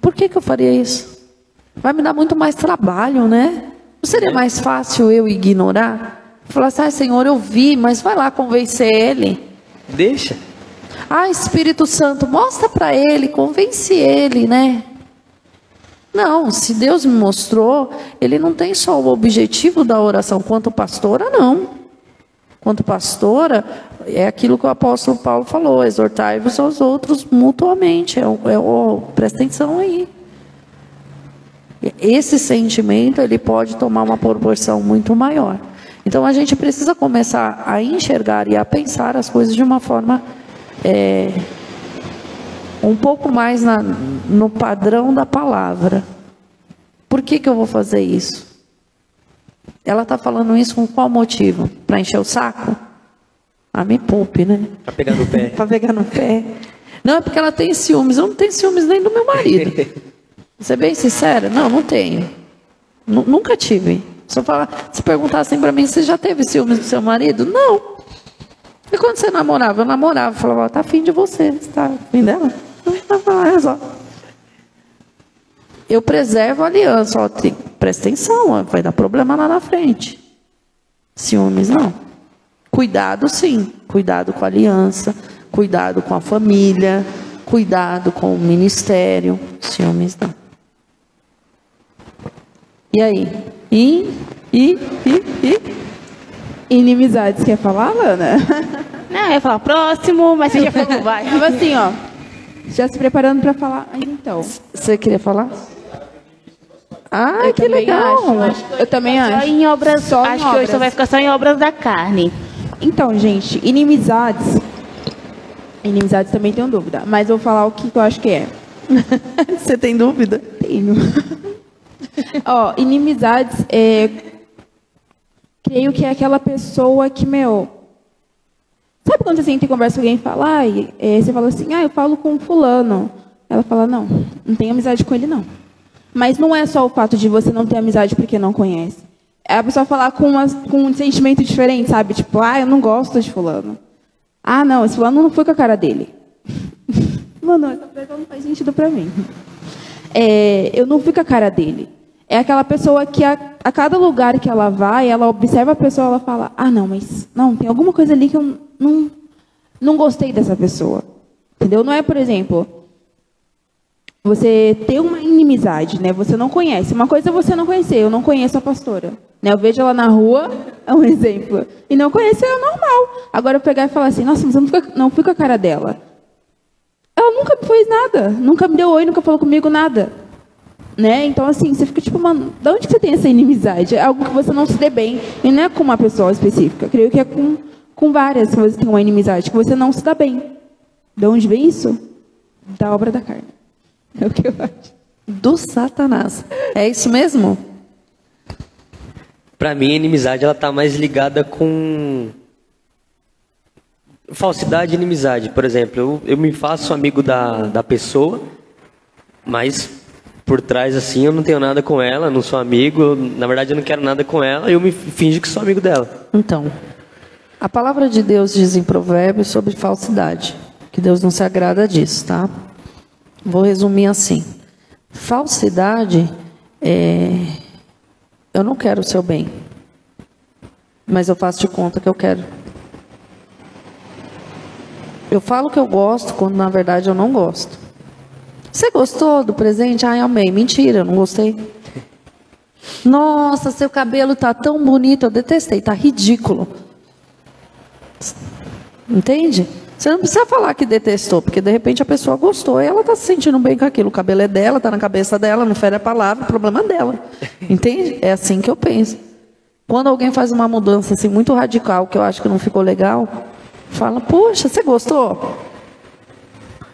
Por que, que eu faria isso? Vai me dar muito mais trabalho, né? Não seria mais fácil eu ignorar? Falar assim, ah, Senhor, eu vi, mas vai lá convencer ele. Deixa. Ah, Espírito Santo, mostra para ele, convence ele, né? Não, se Deus me mostrou, ele não tem só o objetivo da oração, quanto pastora, não. Quanto pastora, é aquilo que o apóstolo Paulo falou: exortai-vos aos outros mutuamente. É, é, presta atenção aí. Esse sentimento ele pode tomar uma proporção muito maior. Então a gente precisa começar a enxergar e a pensar as coisas de uma forma é, um pouco mais na, no padrão da palavra. Por que, que eu vou fazer isso? Ela está falando isso com qual motivo? Para encher o saco? Ah, me poupe, né? Para pegar no pé. Para pegar no pé. Não, é porque ela tem ciúmes. Eu não tenho ciúmes nem do meu marido. Vou ser bem sincera? Não, não tenho. N nunca tive. Se, eu falar, se perguntassem para mim, você já teve ciúmes do seu marido? Não. E quando você namorava? Eu namorava. Eu falava, tá afim de você. Você tá afim dela? Eu preservo a aliança. Ó, tem, presta atenção, ó, vai dar problema lá na frente. Ciúmes, não. Cuidado, sim. Cuidado com a aliança. Cuidado com a família. Cuidado com o ministério. Ciúmes, não. E aí? E, e, e, e. Inimizades, quer falar, Lana? Não, eu ia falar próximo, mas você já falou, vai. Tava assim, ó. Já se preparando para falar. Então. Você queria falar? Ah, eu que legal. Acho. Eu também acho. Só em obras. Só acho em que hoje só vai ficar só em obras da carne. Então, gente, inimizades. Inimizades também tenho dúvida. Mas vou falar o que eu acho que é. Você tem dúvida? Tenho. Ó, inimizades, é, creio que é aquela pessoa que, meu... Sabe quando senta e conversa com alguém e fala, ah, é, você fala assim, ah, eu falo com fulano. Ela fala, não, não tenho amizade com ele, não. Mas não é só o fato de você não ter amizade porque não conhece. É a pessoa falar com, uma, com um sentimento diferente, sabe? Tipo, ah, eu não gosto de fulano. Ah, não, esse fulano não foi com a cara dele. Mano, essa pessoa não faz sentido pra mim. É, eu não fui com a cara dele. É aquela pessoa que a, a, cada lugar que ela vai, ela observa a pessoa, ela fala: "Ah, não, mas não, tem alguma coisa ali que eu não não gostei dessa pessoa". Entendeu? Não é, por exemplo, você ter uma inimizade, né? Você não conhece. Uma coisa é você não conhecer. Eu não conheço a pastora. Né? Eu vejo ela na rua, é um exemplo. E não conhecer é normal. Agora eu pegar e falar assim, nossa, mas eu não fui, não fui com a cara dela. Ela nunca me fez nada. Nunca me deu oi, nunca falou comigo nada. Né? Então, assim, você fica tipo, mano, de onde você tem essa inimizade? É algo que você não se dê bem. E não é com uma pessoa específica. Eu creio que é com, com várias que você tem uma inimizade, que você não se dá bem. De onde vem isso? Da obra da carne. É o que eu acho. Do Satanás. É isso mesmo? Para mim, a inimizade ela tá mais ligada com falsidade e inimizade. Por exemplo, eu, eu me faço amigo da, da pessoa, mas por trás assim eu não tenho nada com ela, não sou amigo, eu, na verdade eu não quero nada com ela, eu me finjo que sou amigo dela. Então, a palavra de Deus diz em Provérbios sobre falsidade, que Deus não se agrada disso, tá? Vou resumir assim: falsidade é eu não quero o seu bem, mas eu faço de conta que eu quero. Eu falo que eu gosto quando na verdade eu não gosto. Você gostou do presente? Ai, amei. Mentira, eu não gostei. Nossa, seu cabelo tá tão bonito. Eu detestei, tá ridículo. Entende? Você não precisa falar que detestou, porque de repente a pessoa gostou e ela está se sentindo bem com aquilo. O cabelo é dela, está na cabeça dela, não fere a palavra, o problema é dela. Entende? É assim que eu penso. Quando alguém faz uma mudança assim muito radical, que eu acho que não ficou legal, fala: Poxa, você gostou?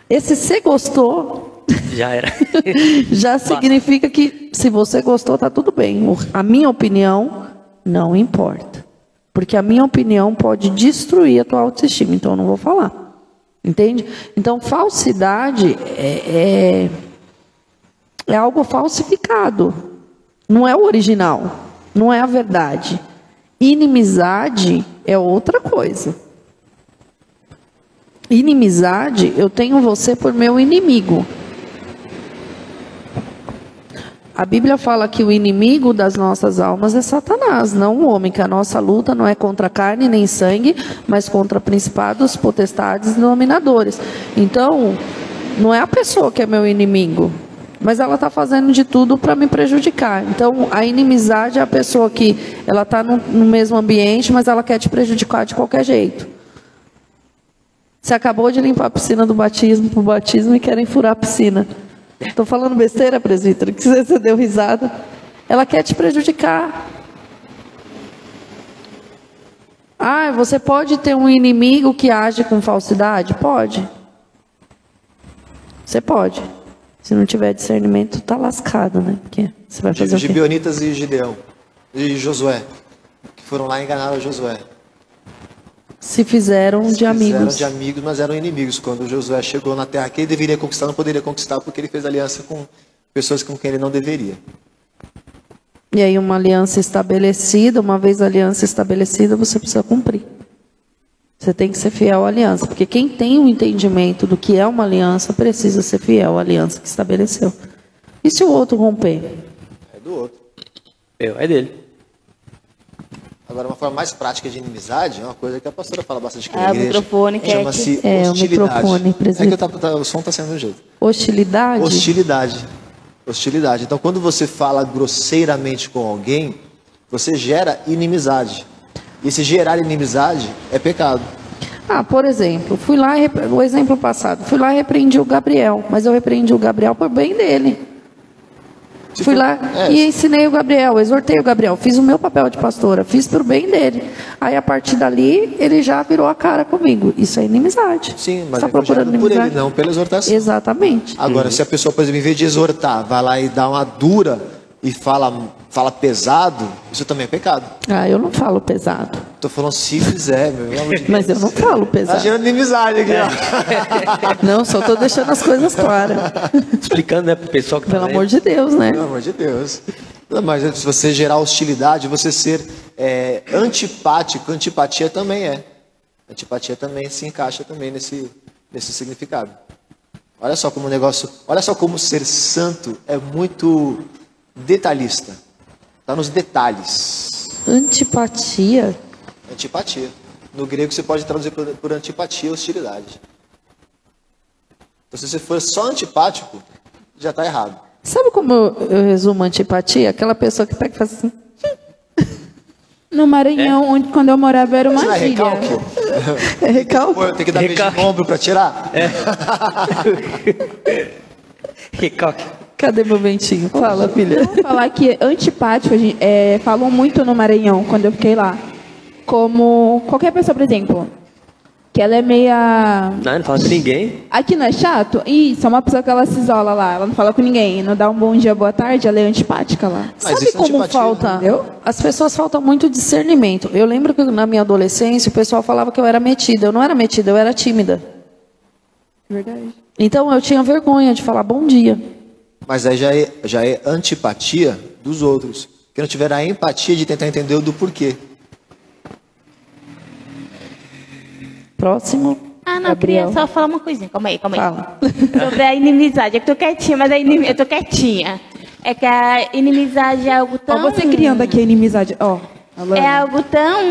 Esse você gostou. Já era. já significa que se você gostou, tá tudo bem. A minha opinião não importa. Porque a minha opinião pode destruir a tua autoestima, então eu não vou falar. Entende? Então, falsidade é, é, é algo falsificado. Não é o original. Não é a verdade. Inimizade é outra coisa. Inimizade, eu tenho você por meu inimigo. A Bíblia fala que o inimigo das nossas almas é Satanás, não o homem, que a nossa luta não é contra carne nem sangue, mas contra principados, potestades e dominadores. Então, não é a pessoa que é meu inimigo, mas ela está fazendo de tudo para me prejudicar. Então, a inimizade é a pessoa que ela está no, no mesmo ambiente, mas ela quer te prejudicar de qualquer jeito. Você acabou de limpar a piscina do batismo para o batismo e querem furar a piscina. Estou falando besteira, presbítero, que você deu risada. Ela quer te prejudicar. Ah, você pode ter um inimigo que age com falsidade? Pode. Você pode. Se não tiver discernimento, tá lascado, né? Porque você vai fazer Gibeonitas e Gideão. E Josué. Que foram lá enganar Josué. Se fizeram Se de amigos. Fizeram de amigos, mas eram inimigos. Quando Josué chegou na terra que ele deveria conquistar, não poderia conquistar porque ele fez aliança com pessoas com quem ele não deveria. E aí uma aliança estabelecida, uma vez a aliança estabelecida, você precisa cumprir. Você tem que ser fiel à aliança, porque quem tem o um entendimento do que é uma aliança precisa ser fiel à aliança que estabeleceu. E se o outro romper? É do outro. É, é dele. Agora, uma forma mais prática de inimizade é uma coisa que a pastora fala bastante aqui ah, na igreja. microfone que Chama-se é, é hostilidade. O microfone, é que tá, tá, o som está sendo do jeito. Hostilidade? Hostilidade. Hostilidade. Então, quando você fala grosseiramente com alguém, você gera inimizade. E se gerar inimizade é pecado. Ah, por exemplo, fui lá, o exemplo passado, fui lá e repreendi o Gabriel, mas eu repreendi o Gabriel por bem dele. Tipo, Fui lá é. e ensinei o Gabriel, exortei o Gabriel, fiz o meu papel de pastora, fiz para o bem dele. Aí a partir dali ele já virou a cara comigo. Isso é inimizade. Sim, mas tá procurando por inimizade? ele, não pela exortação. Exatamente. Agora, uhum. se a pessoa, por exemplo, em vez de exortar, vai lá e dá uma dura e fala, fala pesado, isso também é pecado. Ah, eu não falo pesado. Tô falando se fizer, meu de Mas eu não falo pesado. Tá gerando inimizade aqui, ó. Não, só tô deixando as coisas claras. Explicando, né, pro pessoal que tá Pelo amor de Deus, né? Pelo amor de Deus. Não, mas se você gerar hostilidade, você ser é, antipático, antipatia também é. Antipatia também se encaixa também nesse, nesse significado. Olha só como o negócio, olha só como ser santo é muito detalhista. Está nos detalhes. Antipatia? Antipatia. No grego você pode traduzir por, por antipatia hostilidade. Então, se você for só antipático, já está errado. Sabe como eu, eu, resumo antipatia? Aquela pessoa que pega e faz assim. No Maranhão, é? onde quando eu morava era uma Será é ilha. Recalque? É recalque? Tem que dar beijo no ombro para tirar? É. recalque. Cadê meu ventinho? Fala, filha. Eu vou falar que antipático, é, falam muito no Maranhão, quando eu fiquei lá. Como qualquer pessoa, por exemplo, que ela é meia. Não, não fala com ninguém. Aqui não é chato? Isso, é uma pessoa que ela se isola lá, ela não fala com ninguém, não dá um bom dia, boa tarde, ela é antipática lá. Mas Sabe como antipatia, falta? Entendeu? As pessoas faltam muito discernimento. Eu lembro que na minha adolescência o pessoal falava que eu era metida. Eu não era metida, eu era tímida. Verdade. Então eu tinha vergonha de falar bom dia. Mas aí já é, já é antipatia dos outros. Que não tiver a empatia de tentar entender o do porquê. Próximo. Ah, não, Gabriel. queria só falar uma coisinha. Calma aí, calma aí. Fala. Sobre a inimizade. É que eu tô quietinha, mas a inim... eu tô quietinha. É que a inimizade é algo tão. Ó, você criando aqui a inimizade. Ó. É algo tão.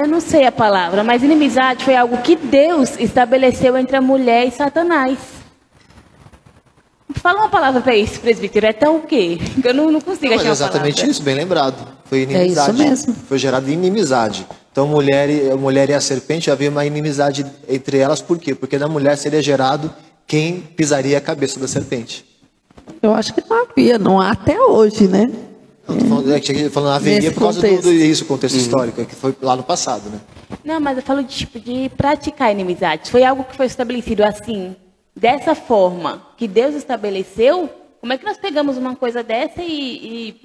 Eu não sei a palavra, mas inimizade foi algo que Deus estabeleceu entre a mulher e Satanás. Fala uma palavra para isso, presbítero. É tão o quê? Eu não, não consigo não, achar é exatamente isso, bem lembrado. Foi inimizade. É isso mesmo. Foi gerado inimizade. Então, mulher e, a mulher e a serpente havia uma inimizade entre elas, por quê? Porque da mulher seria gerado quem pisaria a cabeça da serpente. Eu acho que não havia, não há até hoje, né? Não, tô falando, é, falando haveria por causa contexto. do, do isso, contexto uhum. histórico, que foi lá no passado, né? Não, mas eu falo de, tipo, de praticar inimizade. Foi algo que foi estabelecido assim, dessa forma, que Deus estabeleceu. Como é que nós pegamos uma coisa dessa e,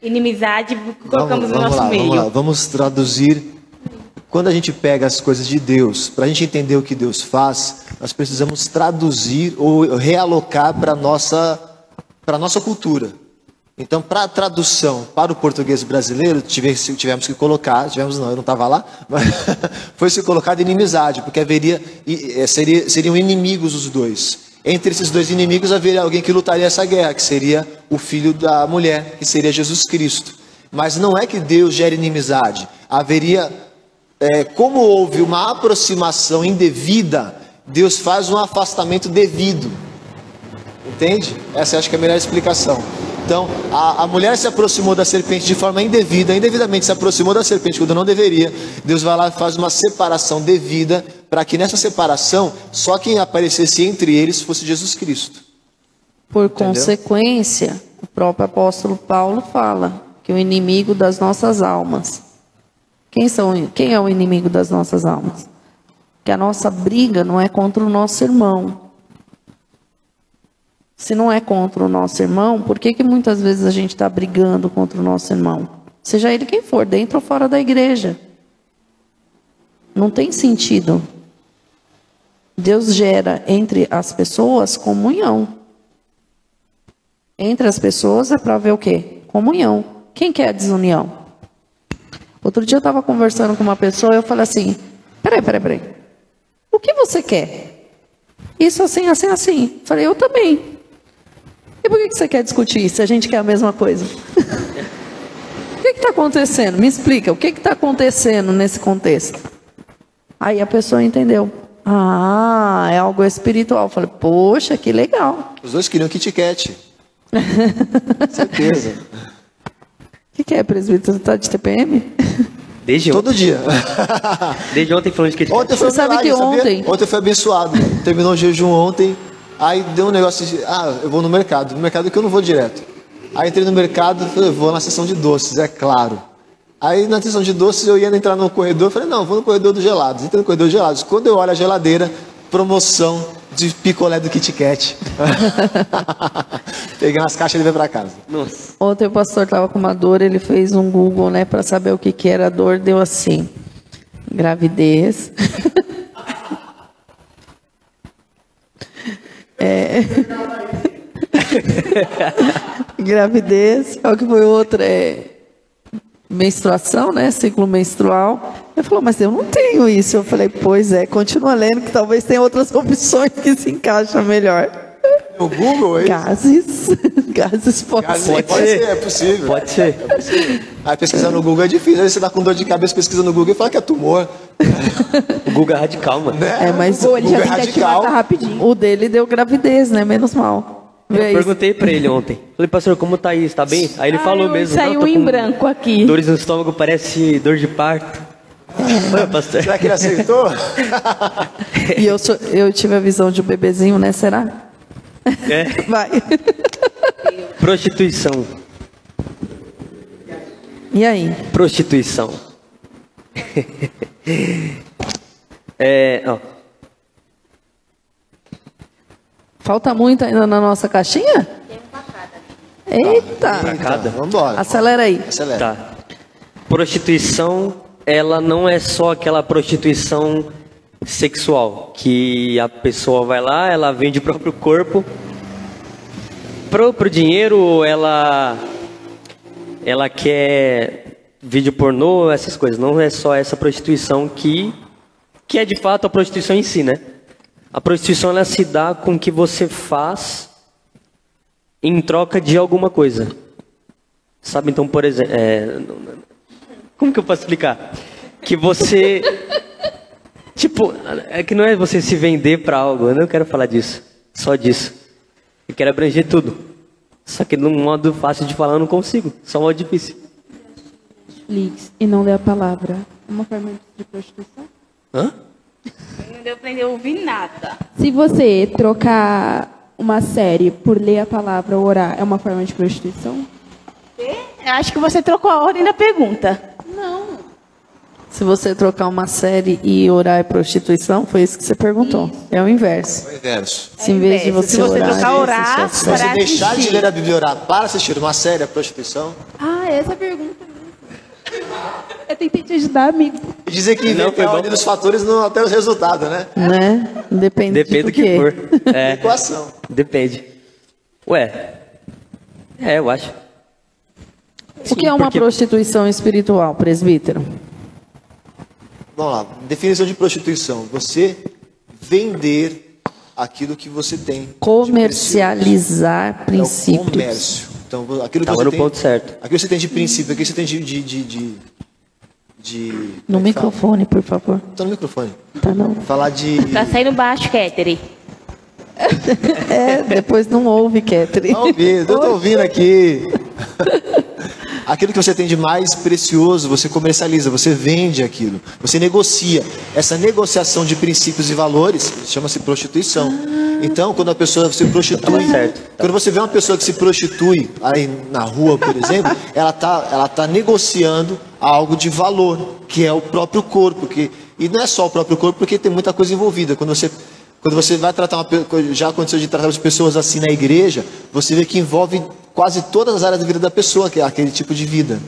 e inimizade colocamos vamos, no nosso lá, meio? Vamos lá, vamos traduzir quando a gente pega as coisas de Deus, para a gente entender o que Deus faz, nós precisamos traduzir ou realocar para a nossa, nossa cultura. Então, para a tradução para o português brasileiro, tivemos, que colocar, tivemos não, eu não estava lá, mas foi se colocado inimizade, porque haveria, eh, seria, seriam inimigos os dois. Entre esses dois inimigos haveria alguém que lutaria essa guerra, que seria o filho da mulher, que seria Jesus Cristo. Mas não é que Deus gere inimizade, haveria é, como houve uma aproximação indevida, Deus faz um afastamento devido. Entende? Essa acho que é a melhor explicação. Então, a, a, mulher se aproximou da serpente de forma indevida, indevidamente se aproximou da serpente quando não deveria. Deus vai lá e faz uma separação devida, para que nessa separação, só quem aparecesse entre eles fosse Jesus Cristo. Por Entendeu? consequência, o próprio apóstolo Paulo fala que o inimigo das nossas almas quem, são, quem é o inimigo das nossas almas? Que a nossa briga não é contra o nosso irmão. Se não é contra o nosso irmão, por que, que muitas vezes a gente está brigando contra o nosso irmão? Seja ele quem for, dentro ou fora da igreja. Não tem sentido. Deus gera entre as pessoas comunhão. Entre as pessoas é para ver o quê? Comunhão. Quem quer desunião? Outro dia eu estava conversando com uma pessoa e eu falei assim: peraí, peraí, peraí. O que você quer? Isso assim, assim, assim. Falei, eu também. E por que você quer discutir se a gente quer a mesma coisa? o que está acontecendo? Me explica, o que está acontecendo nesse contexto? Aí a pessoa entendeu. Ah, é algo espiritual. Eu falei, poxa, que legal. Os dois queriam Kit Kat. Certeza. O que, que, é, presbítero? Você está de TPM? Desde Todo ontem. dia. Desde ontem falando de que Ontem foi Você sabe que ontem... Sabia? Ontem foi abençoado. Terminou o jejum ontem. Aí deu um negócio de, ah, eu vou no mercado. No mercado que eu não vou direto. Aí entrei no mercado, falei, vou na seção de doces, é claro. Aí na seção de doces eu ia entrar no corredor, falei, não, vou no corredor dos gelados. Entrei no corredor dos gelados. Quando eu olho a geladeira, promoção de picolé do Kit Kat. Peguei umas caixas e levei para casa. Nossa. Ontem o pastor estava com uma dor, ele fez um Google, né, para saber o que, que era a dor, deu assim: gravidez. é... gravidez, qual que foi outra? É menstruação, né? Ciclo menstrual. Ele falou, mas eu não tenho isso. Eu falei, pois é, continua lendo que talvez tenha outras opções que se encaixam melhor. O Google, é Gases. Gases pode, Gases, ser. pode ser. É possível. Pode ser. É possível. Aí pesquisar no Google é difícil. Aí você dá com dor de cabeça, pesquisa no Google e fala que é tumor. o Google é radical, mano. Né? É, mas o, ele já é radical. rapidinho. O dele deu gravidez, né? Menos mal. Eu perguntei pra ele ontem. Falei, pastor, como tá isso? Tá bem? Aí ele ah, falou mesmo. Saiu em branco aqui. Dores no estômago, parece dor de parto. É. pastor. Será que ele aceitou? e eu, sou, eu tive a visão de um bebezinho, né? Será? É. Vai. Prostituição. E aí? Prostituição. É, ó. Falta muito ainda na nossa caixinha? Eita! Cada. Vamos embora. Acelera aí. Acelera. Tá. Prostituição, ela não é só aquela prostituição sexual, que a pessoa vai lá, ela vende o próprio corpo pro, pro dinheiro, ela ela quer vídeo pornô, essas coisas. Não é só essa prostituição que que é de fato a prostituição em si, né? A prostituição ela se dá com o que você faz em troca de alguma coisa. Sabe, então, por exemplo. É... Como que eu posso explicar? Que você. Tipo, é que não é você se vender para algo. Eu não quero falar disso. Só disso. Eu quero abranger tudo. Só que num modo fácil de falar eu não consigo. Só um modo difícil. e não ler a palavra. É uma forma de prostituição? Hã? Não deu pra ouvir nada. Se você trocar uma série por ler a palavra ou orar, é uma forma de prostituição? Eu acho que você trocou a ordem da pergunta. Não. Se você trocar uma série e orar é prostituição, foi isso que você perguntou. Isso. É o inverso. É o inverso. Se em vez de você, Se você orar, trocar orar, se você deixar de ler a Bíblia e orar para assistir uma série, é prostituição? Ah, essa é a pergunta. Eu tentei te ajudar, amigo. E dizer que não, foi bom. dos fatores não até os resultados, né? Né? Depende, Depende do que for. É. Equação. Depende. Ué. É, eu acho. O que é uma porque... prostituição espiritual, presbítero? Vamos lá. Definição de prostituição. Você vender aquilo que você tem. Comercializar princípios. É o comércio. Então, aquilo que Tava você no tem, ponto certo. Aquilo que você tem de princípio, aquilo que você tem de, de, de, de de. No é microfone, por favor. Tô no microfone. Tá não. Falar de. Tá saindo baixo, Kettery. é, depois não ouve, Kettery. Não ouvi, eu tô ouvindo aqui. Aquilo que você tem de mais precioso, você comercializa, você vende aquilo, você negocia. Essa negociação de princípios e valores chama-se prostituição. Ah. Então, quando a pessoa se prostitui, quando você vê uma pessoa que se prostitui aí na rua, por exemplo, ela está ela tá negociando algo de valor, que é o próprio corpo. Que, e não é só o próprio corpo, porque tem muita coisa envolvida. Quando você, quando você vai tratar uma já aconteceu de tratar as pessoas assim na igreja, você vê que envolve quase todas as áreas da vida da pessoa, que é aquele tipo de vida.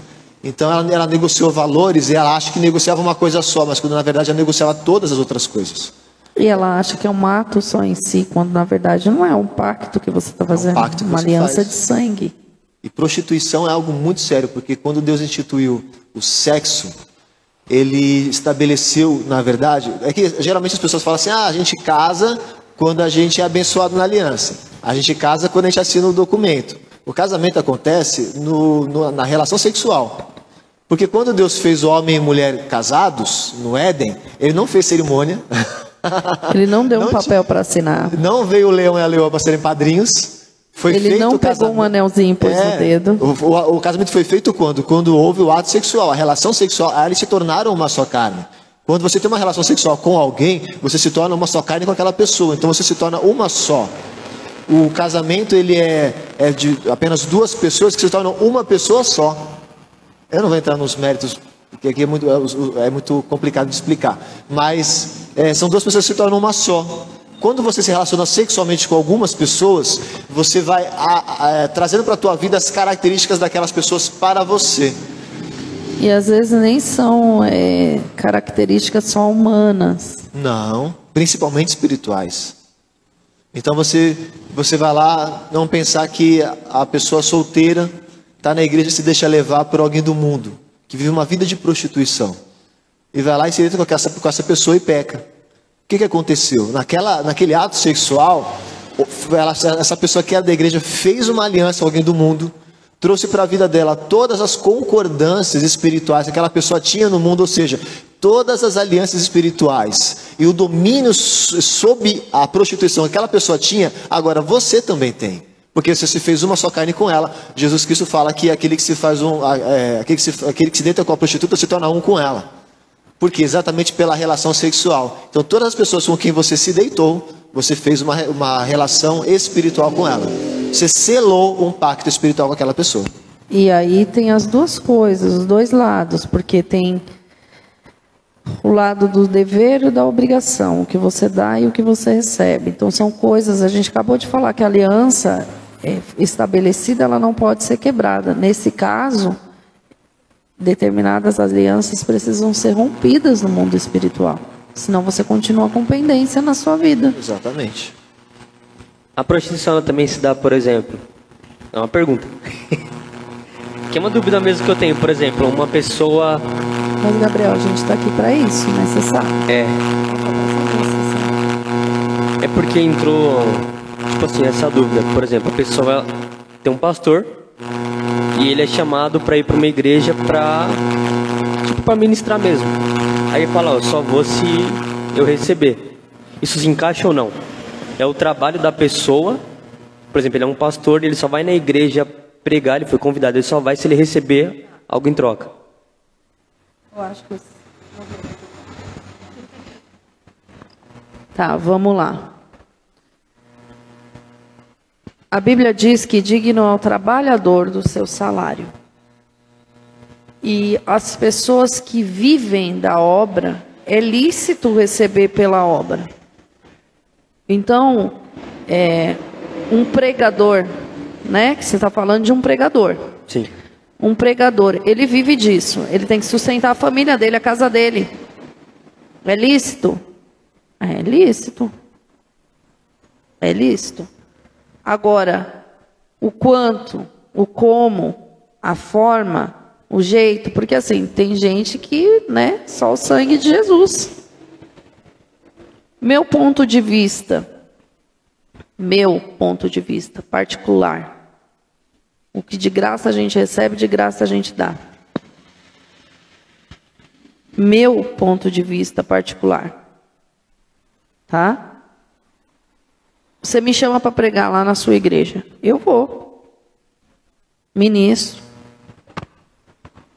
Então ela, ela negociou valores e ela acha que negociava uma coisa só, mas quando na verdade ela negociava todas as outras coisas. E ela acha que é um ato só em si, quando na verdade não é um pacto que você está fazendo, é um pacto uma aliança faz. de sangue. E prostituição é algo muito sério, porque quando Deus instituiu o sexo, ele estabeleceu, na verdade, é que geralmente as pessoas falam assim: ah, a gente casa quando a gente é abençoado na aliança, a gente casa quando a gente assina o documento. O casamento acontece no, no, na relação sexual. Porque quando Deus fez homem e mulher casados no Éden, ele não fez cerimônia. Ele não deu não um papel para assinar. Não veio o leão e a leoa para serem padrinhos. Foi ele não pegou um anelzinho e pôs é, no dedo. O, o, o, casamento foi feito quando? Quando houve o ato sexual, a relação sexual. Aí eles se tornaram uma só carne. Quando você tem uma relação sexual com alguém, você se torna uma só carne com aquela pessoa. Então você se torna uma só. O casamento ele é, é de apenas duas pessoas que se tornam uma pessoa só. Eu não vou entrar nos méritos, porque aqui é muito, é, é muito complicado de explicar. Mas é, são duas pessoas que se tornam uma só. Quando você se relaciona sexualmente com algumas pessoas, você vai a, a, é, trazendo para a tua vida as características daquelas pessoas para você. E às vezes nem são é, características só humanas. Não, principalmente espirituais. Então você, você vai lá não pensar que a pessoa solteira está na igreja e se deixa levar por alguém do mundo, que vive uma vida de prostituição. E vai lá e se deita com essa, com essa pessoa e peca. O que, que aconteceu? Naquela, naquele ato sexual, ela, essa pessoa que era da igreja fez uma aliança com alguém do mundo, trouxe para a vida dela todas as concordâncias espirituais que aquela pessoa tinha no mundo, ou seja, todas as alianças espirituais e o domínio sob a prostituição que aquela pessoa tinha, agora você também tem. Porque você se fez uma só carne com ela. Jesus Cristo fala que aquele que se faz um, é, aquele, que se, aquele que se deita com a prostituta se torna um com ela. Porque exatamente pela relação sexual. Então, todas as pessoas com quem você se deitou, você fez uma, uma relação espiritual com ela. Você selou um pacto espiritual com aquela pessoa. E aí tem as duas coisas, os dois lados, porque tem o lado do dever e da obrigação, o que você dá e o que você recebe. Então são coisas, a gente acabou de falar que a aliança é estabelecida, ela não pode ser quebrada. Nesse caso, determinadas alianças precisam ser rompidas no mundo espiritual. Senão você continua com pendência na sua vida. Exatamente. A prostituição também se dá, por exemplo. É uma pergunta. que é uma dúvida mesmo que eu tenho, por exemplo, uma pessoa. Mas Gabriel, a gente está aqui para isso, né? Você sabe. É. É porque entrou, tipo assim, essa dúvida. Por exemplo, a pessoa tem um pastor e ele é chamado para ir para uma igreja para tipo para ministrar mesmo. Aí fala, ó, só vou se eu receber. Isso se encaixa ou não? É o trabalho da pessoa. Por exemplo, ele é um pastor, ele só vai na igreja pregar, ele foi convidado, ele só vai se ele receber algo em troca. Eu acho que Tá, vamos lá. A Bíblia diz que digno é o trabalhador do seu salário. E as pessoas que vivem da obra, é lícito receber pela obra. Então, é, um pregador, né? Que você está falando de um pregador. Sim. Um pregador, ele vive disso. Ele tem que sustentar a família dele, a casa dele. É lícito? É lícito. É lícito. Agora, o quanto, o como, a forma, o jeito, porque assim, tem gente que, né, só o sangue de Jesus. Meu ponto de vista, meu ponto de vista particular, o que de graça a gente recebe, de graça a gente dá. Meu ponto de vista particular. Tá? Você me chama para pregar lá na sua igreja. Eu vou. Ministro.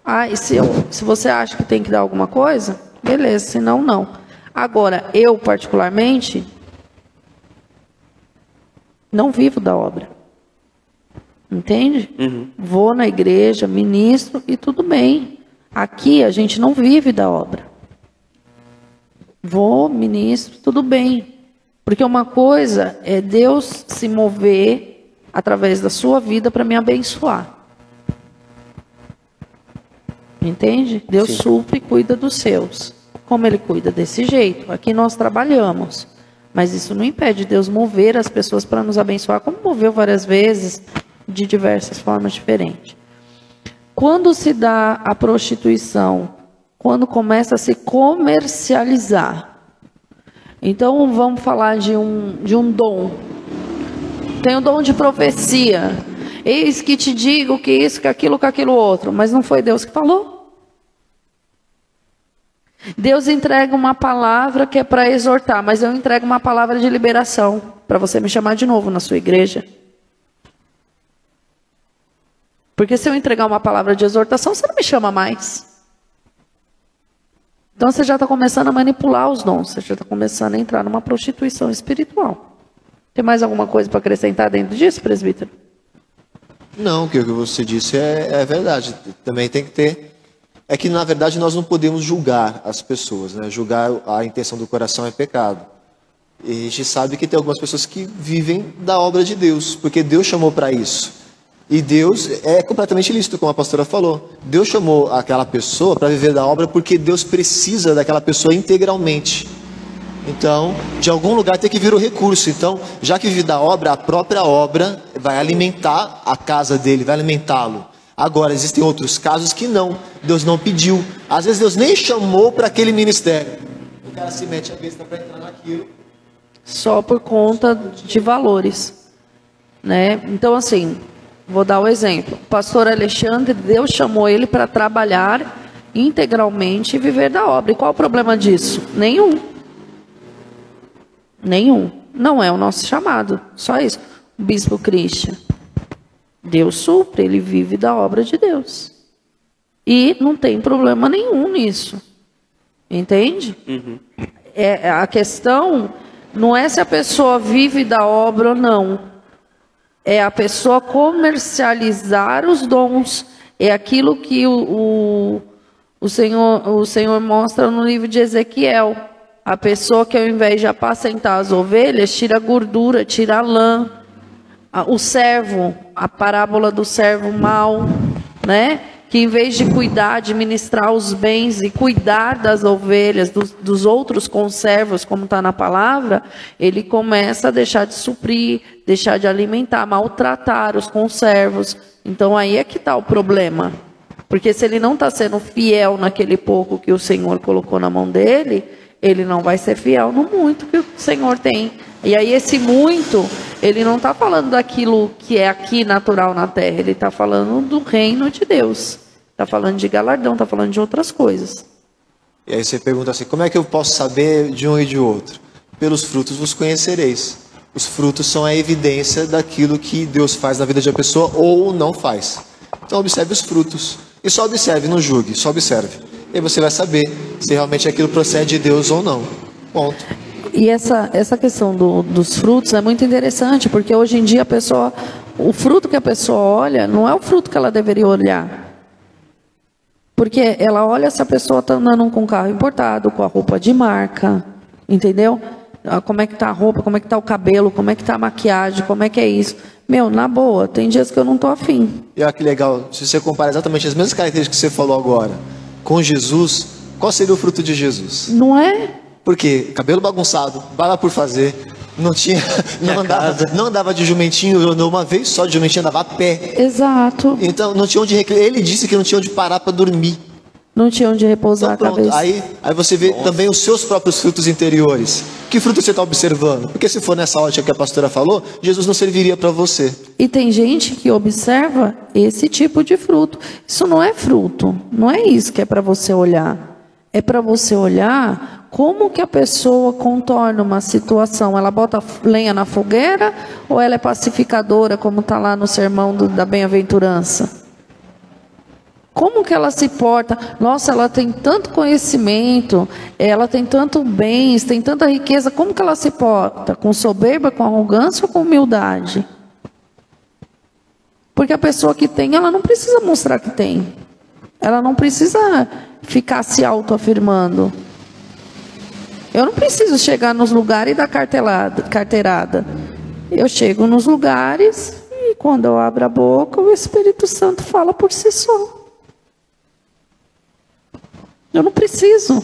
Ah, e se, eu, se você acha que tem que dar alguma coisa, beleza, senão não. Agora, eu particularmente, não vivo da obra. Entende? Uhum. Vou na igreja, ministro e tudo bem. Aqui a gente não vive da obra. Vou, ministro, tudo bem. Porque uma coisa é Deus se mover através da sua vida para me abençoar. Entende? Deus Sim. supre e cuida dos seus. Como ele cuida desse jeito? Aqui nós trabalhamos. Mas isso não impede Deus mover as pessoas para nos abençoar, como moveu várias vezes, de diversas formas diferentes. Quando se dá a prostituição, quando começa a se comercializar. Então vamos falar de um, de um dom. Tem o dom de profecia. Eis que te digo que isso, que aquilo, que aquilo outro. Mas não foi Deus que falou? Deus entrega uma palavra que é para exortar, mas eu entrego uma palavra de liberação para você me chamar de novo na sua igreja. Porque se eu entregar uma palavra de exortação, você não me chama mais. Então você já está começando a manipular os dons, você já está começando a entrar numa prostituição espiritual. Tem mais alguma coisa para acrescentar dentro disso, presbítero? Não, o que você disse é, é verdade. Também tem que ter é que, na verdade, nós não podemos julgar as pessoas. Né? Julgar a intenção do coração é pecado. E a gente sabe que tem algumas pessoas que vivem da obra de Deus, porque Deus chamou para isso. E Deus é completamente lícito, como a pastora falou. Deus chamou aquela pessoa para viver da obra porque Deus precisa daquela pessoa integralmente. Então, de algum lugar tem que vir o recurso. Então, já que vive da obra, a própria obra vai alimentar a casa dele, vai alimentá-lo. Agora, existem outros casos que não. Deus não pediu. Às vezes Deus nem chamou para aquele ministério. O cara se mete a besta para entrar naquilo. Só por conta de valores. Né? Então, assim, vou dar o um exemplo. O pastor Alexandre, Deus chamou ele para trabalhar integralmente e viver da obra. E qual o problema disso? Nenhum. Nenhum. Não é o nosso chamado. Só isso. O bispo Christian Deus supre, ele vive da obra de Deus. E não tem problema nenhum nisso. Entende? Uhum. É, a questão não é se a pessoa vive da obra ou não. É a pessoa comercializar os dons. É aquilo que o, o, O Senhor, o Senhor mostra no livro de Ezequiel. A pessoa que ao invés de apacentar as ovelhas, tira gordura, tira lã. O servo, a parábola do servo mau, né? Que em vez de cuidar, administrar os bens e cuidar das ovelhas, dos, dos outros conservos, como está na palavra, ele começa a deixar de suprir, deixar de alimentar, maltratar os conservos. Então aí é que está o problema. Porque se ele não está sendo fiel naquele pouco que o Senhor colocou na mão dele, ele não vai ser fiel no muito que o Senhor tem. E aí esse muito, ele não está falando daquilo que é aqui natural na terra, ele está falando do reino de Deus. Está falando de galardão, está falando de outras coisas. E aí você pergunta assim, como é que eu posso saber de um e de outro? Pelos frutos vos conhecereis. Os frutos são a evidência daquilo que Deus faz na vida de uma pessoa ou não faz. Então observe os frutos. E só observe, não julgue, só observe. E você vai saber se realmente aquilo procede de Deus ou não. Ponto. E essa, essa questão do, dos frutos é muito interessante, porque hoje em dia a pessoa, o fruto que a pessoa olha não é o fruto que ela deveria olhar. Porque ela olha se a pessoa está andando com um carro importado, com a roupa de marca, entendeu? Ah, como é que tá a roupa, como é que tá o cabelo, como é que tá a maquiagem, como é que é isso. Meu, na boa, tem dias que eu não tô afim. E olha que legal, se você comparar exatamente as mesmas características que você falou agora com Jesus, qual seria o fruto de Jesus? Não é? Porque cabelo bagunçado, bala por fazer, não tinha, não andava, não andava de jumentinho uma vez só de jumentinho andava a pé. Exato. Então não tinha onde ele disse que não tinha onde parar para dormir. Não tinha onde repousar então, pronto. a cabeça. Aí, aí você vê Nossa. também os seus próprios frutos interiores. Que fruto você está observando? Porque se for nessa ótica que a pastora falou, Jesus não serviria para você. E tem gente que observa esse tipo de fruto. Isso não é fruto. Não é isso que é para você olhar. É para você olhar como que a pessoa contorna uma situação. Ela bota lenha na fogueira ou ela é pacificadora, como está lá no sermão do, da bem-aventurança? Como que ela se porta? Nossa, ela tem tanto conhecimento, ela tem tanto bens, tem tanta riqueza. Como que ela se porta? Com soberba, com arrogância ou com humildade? Porque a pessoa que tem, ela não precisa mostrar que tem. Ela não precisa ficar se autoafirmando. Eu não preciso chegar nos lugares e dar carteirada. Eu chego nos lugares e quando eu abro a boca, o Espírito Santo fala por si só. Eu não preciso.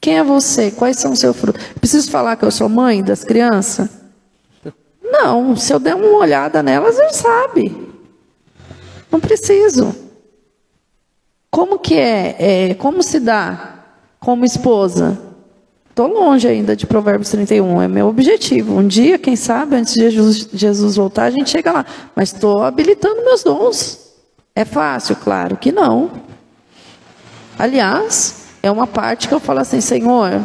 Quem é você? Quais são os seus frutos? Preciso falar que eu sou mãe das crianças? Não, se eu der uma olhada nelas, eu sabe. Não preciso. Como que é, é como se dá como esposa? Estou longe ainda de Provérbios 31, é meu objetivo. Um dia, quem sabe, antes de Jesus, Jesus voltar, a gente chega lá. Mas estou habilitando meus dons. É fácil? Claro que não. Aliás, é uma parte que eu falo assim, Senhor,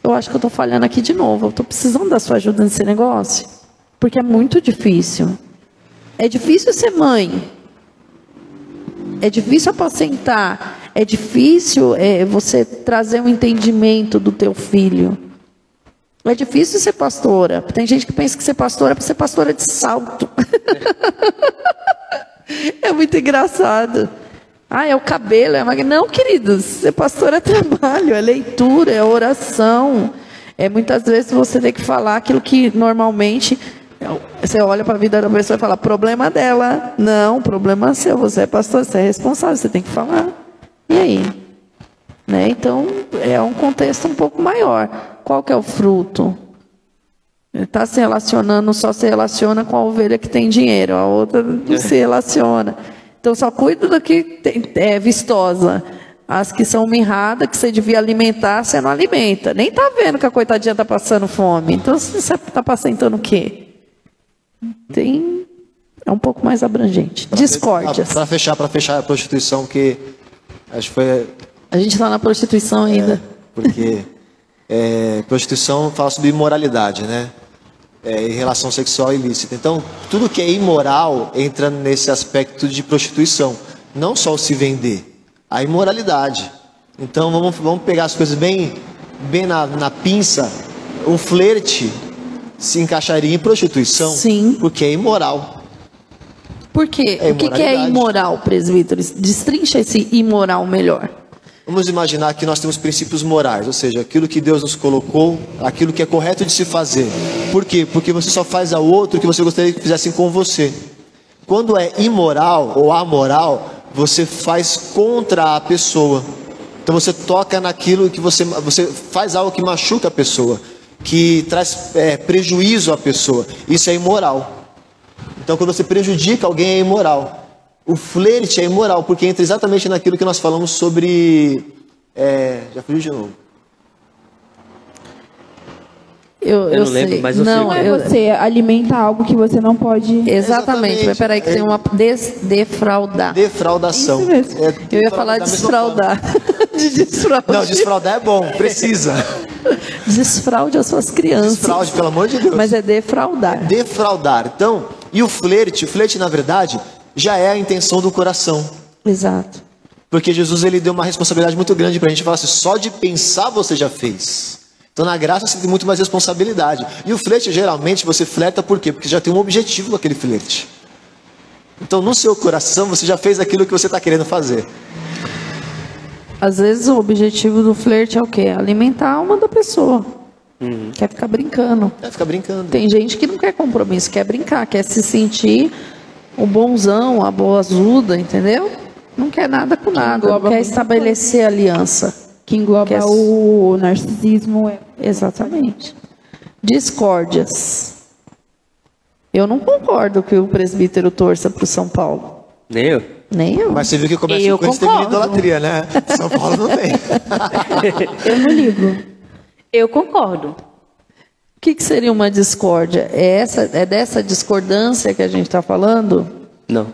eu acho que eu estou falhando aqui de novo. Eu estou precisando da sua ajuda nesse negócio. Porque é muito difícil. É difícil ser mãe. É difícil apacentar, é difícil é, você trazer um entendimento do teu filho. É difícil ser pastora. Tem gente que pensa que ser pastora é para ser pastora de salto. é muito engraçado. Ah, é o cabelo, é a Não, queridos, ser pastor é trabalho, é leitura, é oração. É muitas vezes você tem que falar aquilo que normalmente você olha para a vida da pessoa e fala, problema dela. Não, problema seu. Você é pastor, você é responsável, você tem que falar. E aí? Né? Então, é um contexto um pouco maior. Qual que é o fruto? Ele está se relacionando, só se relaciona com a ovelha que tem dinheiro, a outra não se relaciona. Então, só cuida do que tem, é vistosa. As que são mirradas, que você devia alimentar, você não alimenta. Nem está vendo que a coitadinha está passando fome. Então, você está apacentando o quê? tem é um pouco mais abrangente. Discórdias. Para fechar, para fechar a prostituição, que acho que foi. A gente está na prostituição ainda. É, porque é, prostituição fala sobre imoralidade, né? É, em relação sexual ilícita. Então, tudo que é imoral entra nesse aspecto de prostituição. Não só o se vender, a imoralidade. Então, vamos, vamos pegar as coisas bem, bem na, na pinça. O flerte se encaixaria em prostituição. Sim. Porque é imoral. Por quê? É o que, que é imoral, presbítero? Destrincha esse imoral melhor. Vamos imaginar que nós temos princípios morais, ou seja, aquilo que Deus nos colocou, aquilo que é correto de se fazer. Por quê? Porque você só faz ao outro o que você gostaria que fizessem com você. Quando é imoral ou amoral, você faz contra a pessoa. Então você toca naquilo que você, você faz algo que machuca a pessoa, que traz é, prejuízo à pessoa. Isso é imoral. Então quando você prejudica alguém é imoral. O flerte é imoral, porque entra exatamente naquilo que nós falamos sobre. É, já fugiu de novo. Eu, eu, eu, não lembro, mas eu não, sei. é você alimenta algo que você não pode. Exatamente, Exatamente. mas peraí, que é. tem uma des, defraudar. Defraudação. É, eu ia falar desfraudar. de desfraudar. Não, desfraudar é bom, precisa. Desfraude as suas crianças. Desfraude, pelo amor de Deus. Mas é defraudar. É defraudar. Então, e o flerte? O flerte, na verdade, já é a intenção do coração. Exato. Porque Jesus ele deu uma responsabilidade muito grande para a gente falar assim: só de pensar você já fez. Então na graça você tem muito mais responsabilidade. E o flerte, geralmente, você flerta por quê? Porque já tem um objetivo aquele flerte. Então no seu coração você já fez aquilo que você está querendo fazer. Às vezes o objetivo do flerte é o quê? Alimentar a alma da pessoa. Uhum. Quer ficar brincando. Quer ficar brincando. Tem gente que não quer compromisso, quer brincar, quer se sentir o bonzão, a boa azuda, entendeu? Não quer nada com nada, não quer estabelecer aliança. Que engloba quer... o narcisismo. É... Exatamente. Discórdias. Eu não concordo que o presbítero torça para o São Paulo. Nem eu. Nem eu. Mas você viu que começa eu com esse termo idolatria, né? São Paulo não tem. eu não ligo. Eu concordo. O que, que, seria uma discórdia? É, essa, é dessa discordância que a gente está falando? Não.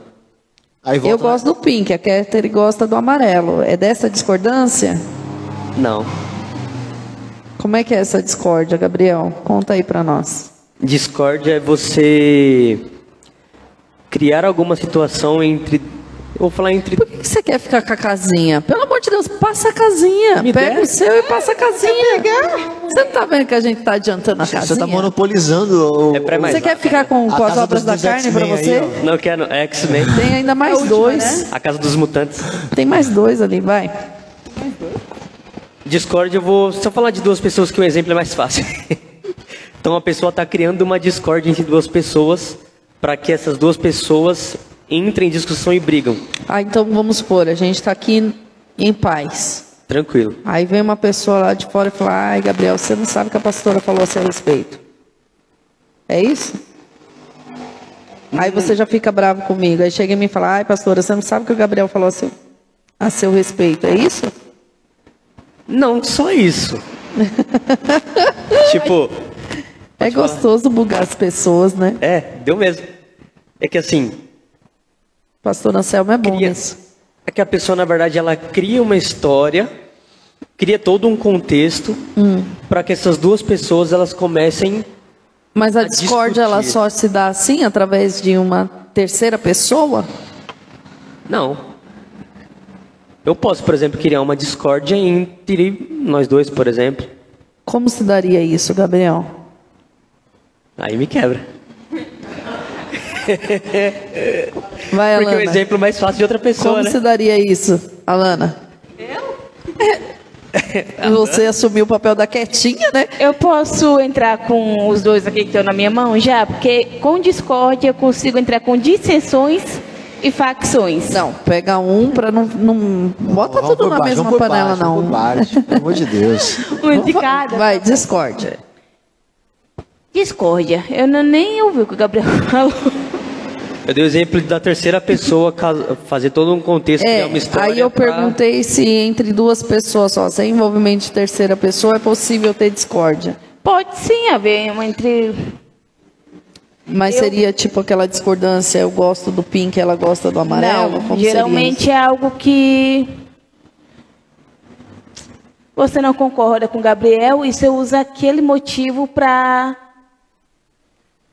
eu gosto do pink, a Kéter gosta do amarelo. É dessa discordância? Não. Como é que é essa discórdia, Gabriel? Conta aí para nós. Discórdia é você criar alguma situação entre vou falar entre. Por que, você quer ficar com a casinha? Pelo amor de Deus, passa a casinha. Me Pega der? o seu e passa a casinha. Você não tá vendo que a gente tá adiantando a casinha? Você tá monopolizando o. É pré Você quer ficar com, com as obras da carne para você? Aí, não quero, é X-Men. Tem ainda mais última, dois. Né? A Casa dos Mutantes. Tem mais dois ali, vai. Discord, eu vou só falar de duas pessoas que o exemplo é mais fácil. então a pessoa está criando uma Discord entre duas pessoas para que essas duas pessoas entrem em discussão e brigam. Ah, então vamos supor, a gente está aqui em paz. Tranquilo. Aí vem uma pessoa lá de fora e fala: Ai, Gabriel, você não sabe o que a pastora falou a seu respeito. É isso? Aí você já fica bravo comigo. Aí chega e me fala: Ai, pastora, você não sabe o que o Gabriel falou a seu, a seu respeito. É isso? Não, só isso. tipo. É gostoso falar. bugar as pessoas, né? É, deu mesmo. É que assim, Pastor Anselmo é bom cria, isso. É que a pessoa, na verdade, ela cria uma história, cria todo um contexto hum. para que essas duas pessoas elas comecem. Mas a, a discórdia ela só se dá assim através de uma terceira pessoa? Não. Eu posso, por exemplo, criar uma discórdia entre nós dois, por exemplo. Como se daria isso, Gabriel? Aí me quebra. Vai, Porque é o exemplo mais fácil de outra pessoa, Como né? você daria isso, Alana? Eu? Você assumiu o papel da quietinha, né? Eu posso entrar com os dois aqui que estão na minha mão já? Porque com discórdia eu consigo entrar com dissensões e facções. Não, pega um para não, não. Bota vamos tudo na baixo, mesma panela, baixo, não. Baixo, pelo amor de Deus. Um de cada. Vai, discórdia. Discórdia. Eu não, nem ouvi o que o Gabriel falou. Eu dei o exemplo da terceira pessoa fazer todo um contexto, é, uma história. Aí eu pra... perguntei se entre duas pessoas só, sem envolvimento de terceira pessoa, é possível ter discórdia. Pode sim haver uma entre. Mas eu... seria tipo aquela discordância, eu gosto do pink, ela gosta do amarelo? Não, geralmente é algo que você não concorda com o Gabriel e você usa aquele motivo para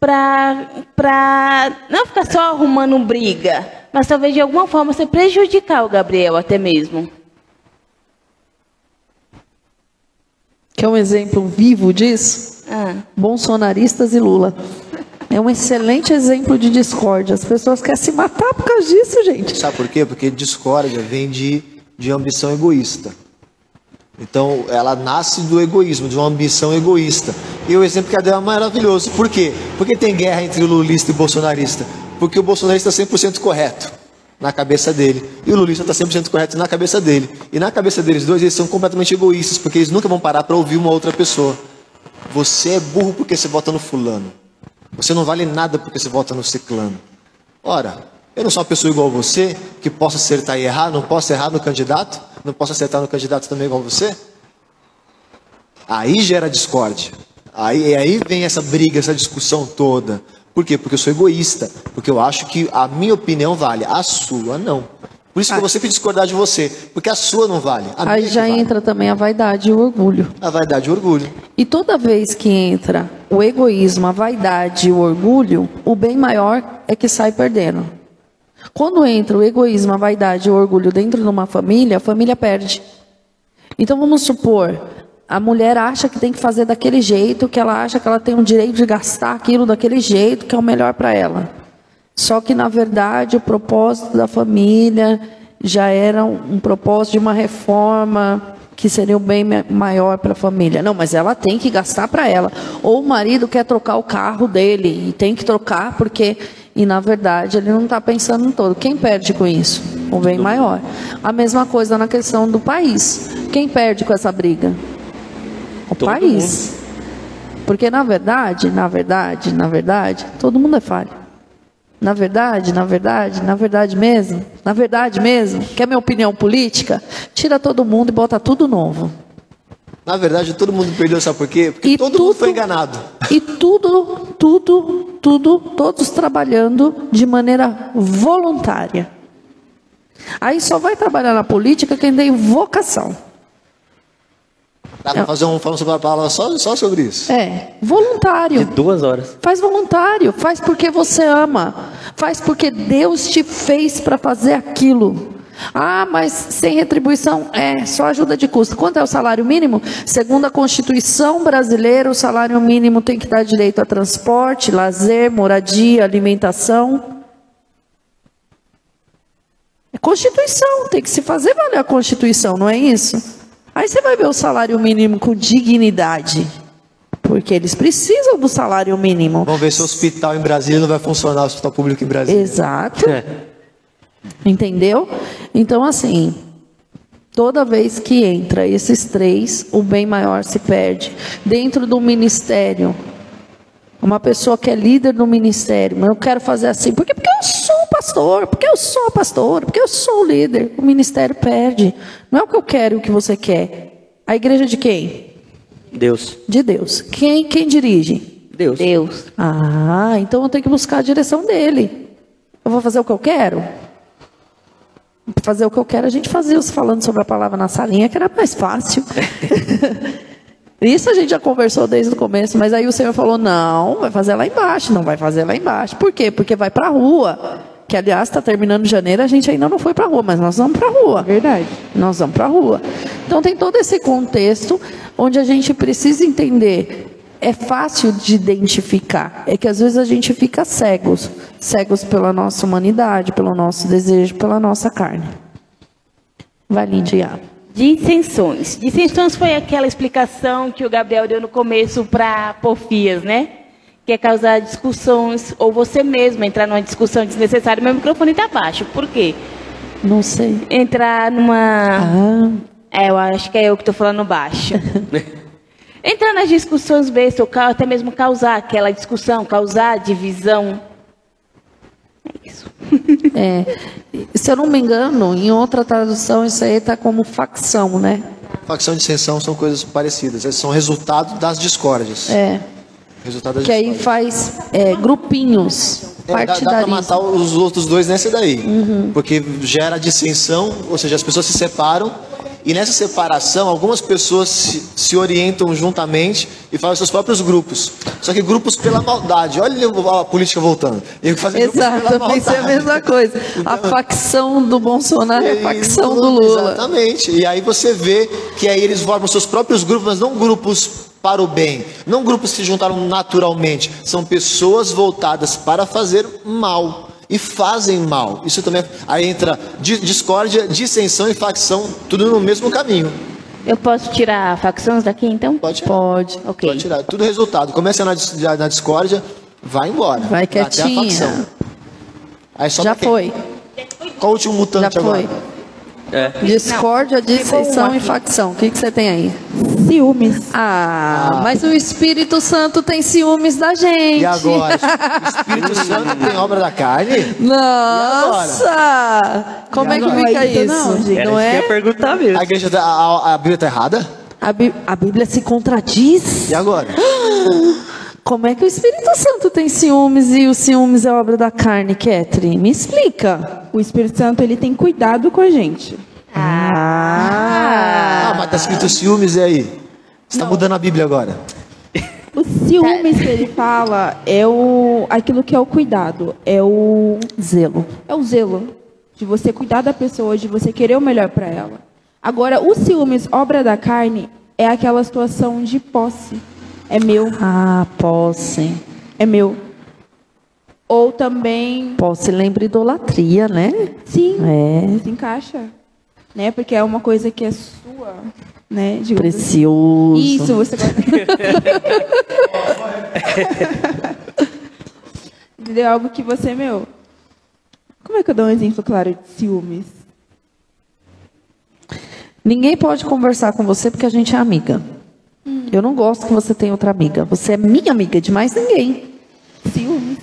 para não ficar só arrumando briga, mas talvez de alguma forma você prejudicar o Gabriel até mesmo. Quer um exemplo vivo disso? Ah. Bolsonaristas e Lula. É um excelente exemplo de discórdia. As pessoas querem se matar por causa disso, gente. Sabe por quê? Porque discórdia vem de, de ambição egoísta. Então, ela nasce do egoísmo, de uma ambição egoísta. E o exemplo que a deu é maravilhoso. Por quê? Porque tem guerra entre o lulista e o bolsonarista. Porque o bolsonarista está 100% correto na cabeça dele. E o lulista está 100% correto na cabeça dele. E na cabeça deles dois, eles são completamente egoístas, porque eles nunca vão parar para ouvir uma outra pessoa. Você é burro porque você vota no fulano. Você não vale nada porque você vota no ciclano. Ora, eu não sou uma pessoa igual a você, que possa acertar e errar, não posso errar no candidato, não posso acertar no candidato também igual você? Aí gera discórdia. Aí, aí vem essa briga, essa discussão toda. Por quê? Porque eu sou egoísta. Porque eu acho que a minha opinião vale, a sua não. Por isso que eu vou sempre discordar de você, porque a sua não vale. Aí já vale. entra também a vaidade e o orgulho. A vaidade e o orgulho. E toda vez que entra o egoísmo, a vaidade e o orgulho, o bem maior é que sai perdendo. Quando entra o egoísmo, a vaidade e o orgulho dentro de uma família, a família perde. Então vamos supor, a mulher acha que tem que fazer daquele jeito, que ela acha que ela tem o direito de gastar aquilo daquele jeito, que é o melhor para ela. Só que, na verdade, o propósito da família já era um propósito de uma reforma que seria o bem maior para a família. Não, mas ela tem que gastar para ela. Ou o marido quer trocar o carro dele e tem que trocar porque. E na verdade ele não está pensando em todo. Quem perde com isso? O bem maior. A mesma coisa na questão do país. Quem perde com essa briga? O todo país. Mundo. Porque na verdade, na verdade, na verdade, todo mundo é falho. Na verdade, na verdade, na verdade mesmo, na verdade mesmo, quer minha opinião política? Tira todo mundo e bota tudo novo. Na verdade, todo mundo perdeu, sabe por quê? Porque e todo tudo, mundo foi enganado. E tudo, tudo, tudo, todos trabalhando de maneira voluntária. Aí só vai trabalhar na política quem tem vocação. Dá para fazer um falando sobre a palavra só, só sobre isso? É, voluntário. De duas horas. Faz voluntário, faz porque você ama, faz porque Deus te fez para fazer aquilo. Ah, mas sem retribuição é só ajuda de custo. Quanto é o salário mínimo? Segundo a Constituição brasileira, o salário mínimo tem que dar direito a transporte, lazer, moradia, alimentação. É Constituição, tem que se fazer valer a Constituição, não é isso? Aí você vai ver o salário mínimo com dignidade. Porque eles precisam do salário mínimo. Vamos ver se o hospital em Brasília não vai funcionar, o hospital público em Brasília. Exato. É. Entendeu? Então, assim, toda vez que entra esses três, o bem maior se perde. Dentro do ministério, uma pessoa que é líder do ministério, mas eu quero fazer assim, porque, porque eu sou pastor, porque eu sou pastor, porque eu sou líder. O ministério perde. Não é o que eu quero e o que você quer. A igreja de quem? Deus. De Deus. Quem, quem dirige? Deus. Deus. Ah, então eu tenho que buscar a direção dele. Eu vou fazer o que eu quero? Fazer o que eu quero, a gente fazia os falando sobre a palavra na salinha, que era mais fácil. Isso a gente já conversou desde o começo, mas aí o Senhor falou: não, vai fazer lá embaixo, não vai fazer lá embaixo. Por quê? Porque vai para a rua. Que aliás está terminando janeiro, a gente ainda não foi para a rua, mas nós vamos para a rua. Verdade. Nós vamos para a rua. Então tem todo esse contexto onde a gente precisa entender. É fácil de identificar, é que às vezes a gente fica cegos, cegos pela nossa humanidade, pelo nosso desejo, pela nossa carne. Vai, Lídia. Dissensões. Dissensões foi aquela explicação que o Gabriel deu no começo para porfias, né? Que é causar discussões, ou você mesmo entrar numa discussão desnecessária. Meu microfone está baixo. Por quê? Não sei. Entrar numa. Ah. É, eu acho que é eu que estou falando baixo. entrar nas discussões bestas, ou até mesmo causar aquela discussão, causar divisão. É isso. É, se eu não me engano, em outra tradução isso aí está como facção, né? Facção e dissensão são coisas parecidas. São resultado das discórdias. É. Resultado das que discórdias. aí faz é, grupinhos. É, dá, dá para matar os outros dois nessa daí. Uhum. Porque gera dissensão, ou seja, as pessoas se separam e nessa separação, algumas pessoas se, se, orientam juntamente e fazem seus próprios grupos. Só que grupos pela maldade. Olha a política voltando. Exato, eu pensei a mesma coisa. Então, a facção do Bolsonaro é a facção do Lula. Exatamente. E aí você vê que aí eles formam seus próprios grupos, mas não grupos para o bem. Não grupos que se juntaram naturalmente. São pessoas voltadas para fazer mal e fazem mal. Isso também aí entra discórdia, dissensão e facção, tudo no mesmo caminho. Eu posso tirar facções daqui então? Pode. Pode. Ok. Pode tirar. Tudo resultado. Começa na, na discórdia, vai embora. Vai quietinha. Até a facção. Aí Já foi. Qual o último mutante Já agora? Foi. É. Discórdia, dissensão e facção. O que, que você tem aí? Ciúmes. Ah, ah, mas o Espírito Santo tem ciúmes da gente. E agora? O Espírito Santo tem obra da carne? Nossa! Como é que fica isso? Não, gente. não é? perguntar mesmo. A, igreja, a, a Bíblia está errada? A, Bí a Bíblia se contradiz. E agora? Como é que o Espírito Santo tem ciúmes e o ciúmes é obra da carne, Ketri? Me explica. O Espírito Santo ele tem cuidado com a gente. Ah, ah mas tá escrito ciúmes e aí? Você está mudando a Bíblia agora. O ciúmes que ele fala é o aquilo que é o cuidado, é o zelo. É o zelo de você cuidar da pessoa, de você querer o melhor para ela. Agora, o ciúmes, obra da carne, é aquela situação de posse é meu. Ah, posse. É meu. Ou também. Posse lembra idolatria, né? Sim. É. Se encaixa. Né? Porque é uma coisa que é sua. Né? Precioso. Isso, você gosta. Entendeu? Algo que você, é meu. Como é que eu dou um exemplo claro de ciúmes? Ninguém pode conversar com você porque a gente é amiga. Eu não gosto que você tenha outra amiga. Você é minha amiga, de mais ninguém. Ciúmes.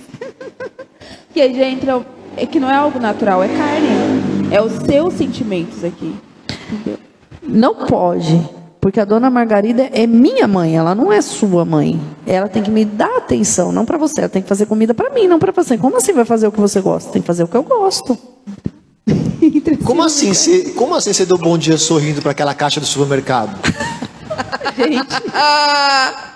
e aí já entra. É que não é algo natural, é carne. É os seus sentimentos aqui. Entendeu? Não pode. Porque a dona Margarida é minha mãe, ela não é sua mãe. Ela tem que me dar atenção, não para você. Ela tem que fazer comida para mim, não para você. Como assim vai fazer o que você gosta? Tem que fazer o que eu gosto. como assim? Você, como assim você deu bom dia sorrindo para aquela caixa do supermercado? gente.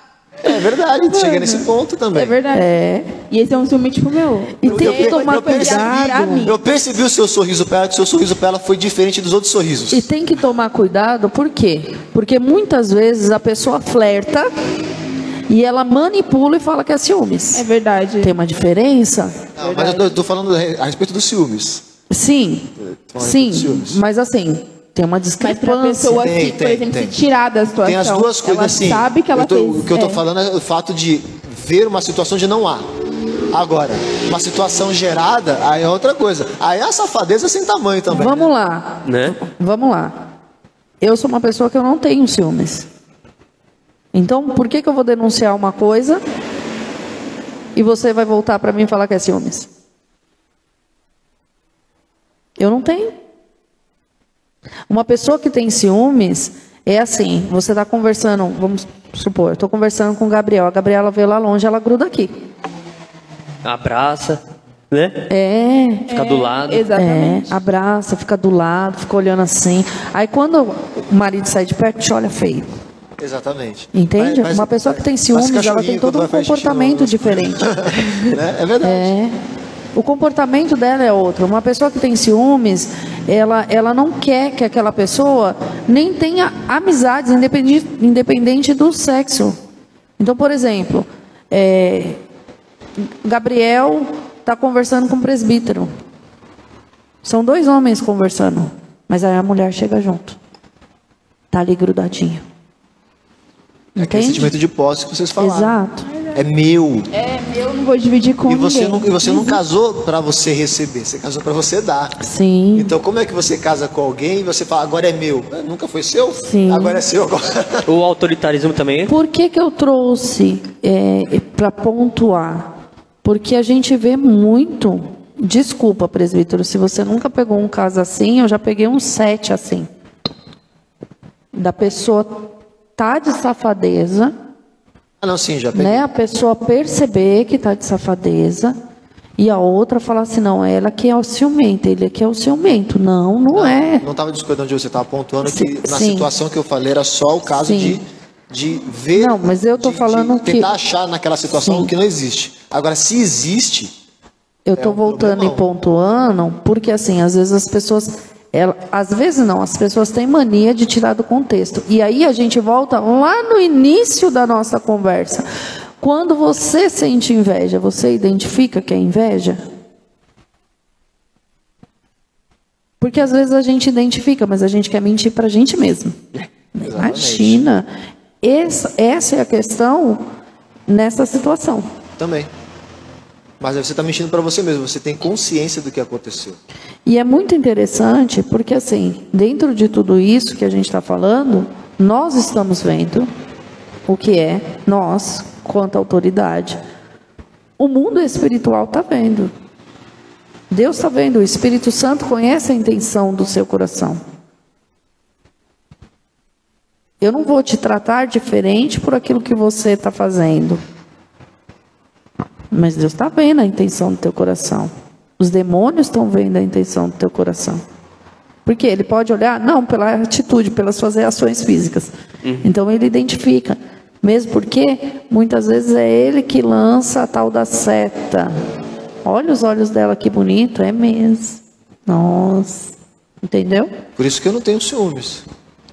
É verdade, Mano, chega nesse ponto também. É verdade. É. E esse é um ciúme tipo meu. E tem que tomar eu cuidado. Eu percebi o seu sorriso para ela, que o seu sorriso para ela foi diferente dos outros sorrisos. E tem que tomar cuidado, por quê? Porque muitas vezes a pessoa flerta e ela manipula e fala que é ciúmes. É verdade. Tem uma diferença? Não, mas eu tô, falando a respeito dos ciúmes. Sim. Sim, ciúmes. mas assim, tem uma discrepância. Mas para a pessoa, tem, por exemplo, tem. se tirar da situação. Tem as duas coisas ela assim. sabe que ela tô, fez. O que eu estou é. falando é o fato de ver uma situação de não há. Agora, uma situação gerada, aí é outra coisa. Aí é a safadeza sem tamanho também. Vamos né? lá. Né? Vamos lá. Eu sou uma pessoa que eu não tenho ciúmes. Então, por que, que eu vou denunciar uma coisa e você vai voltar para mim e falar que é ciúmes? Eu não tenho. Uma pessoa que tem ciúmes é assim: você está conversando, vamos supor, estou conversando com o Gabriel, a Gabriela veio lá longe, ela gruda aqui. Abraça, né? É. Fica é, do lado. Exatamente. É, abraça, fica do lado, fica olhando assim. Aí quando o marido sai de perto, te olha feio. Exatamente. Entende? Mas, Uma pessoa que tem ciúmes, ela tem todo um comportamento diferente. né? É verdade. É. O comportamento dela é outro. Uma pessoa que tem ciúmes, ela, ela não quer que aquela pessoa nem tenha amizades, independente, independente do sexo. Então, por exemplo, é, Gabriel está conversando com o presbítero. São dois homens conversando, mas aí a mulher chega junto. Está ali grudadinho. É aquele sentimento de posse que vocês falaram. Exato. É meu. É meu, não vou dividir com e você ninguém. Não, e você não casou para você receber, você casou para você dar. Sim. Então como é que você casa com alguém e você fala, agora é meu? É, nunca foi seu? Sim. Agora é seu. Agora. O autoritarismo também. Por que, que eu trouxe é, para pontuar? Porque a gente vê muito. Desculpa, presbítero, se você nunca pegou um caso assim, eu já peguei um sete assim. Da pessoa tá de safadeza ah, não, sim, já peguei. Né? A pessoa perceber que está de safadeza e a outra falar assim, não, ela que é o ciumento, ele que é o ciumento. Não, não, não é. Não estava discordando de você, estava pontuando sim, que na sim. situação que eu falei era só o caso sim. de, de ver. Não, mas eu estou falando de que. Tentar achar naquela situação o que não existe. Agora, se existe. Eu estou é um voltando problemão. e pontuando, porque assim, às vezes as pessoas Ela, às vezes não, as pessoas têm mania de tirar do contexto. E aí a gente volta lá no início da nossa conversa. Quando você sente inveja, você identifica que é inveja? Porque às vezes a gente identifica, mas a gente quer mentir para a gente mesmo. Imagina. Essa, essa é a questão nessa situação. Também. Mas você está mentindo para você mesmo, você tem consciência do que aconteceu. E é muito interessante porque, assim, dentro de tudo isso que a gente está falando, nós estamos vendo o que é nós, quanto autoridade. O mundo espiritual está vendo. Deus está vendo, o Espírito Santo conhece a intenção do seu coração. Eu não vou te tratar diferente por aquilo que você está fazendo. Mas Deus está vendo a intenção do teu coração. Os demônios estão vendo a intenção do teu coração. Porque ele pode olhar, não, pela atitude, pelas suas reações físicas. Uhum. Então ele identifica. Mesmo porque muitas vezes é ele que lança a tal da seta. Olha os olhos dela que bonito, é mesmo. Nossa. Entendeu? Por isso que eu não tenho ciúmes.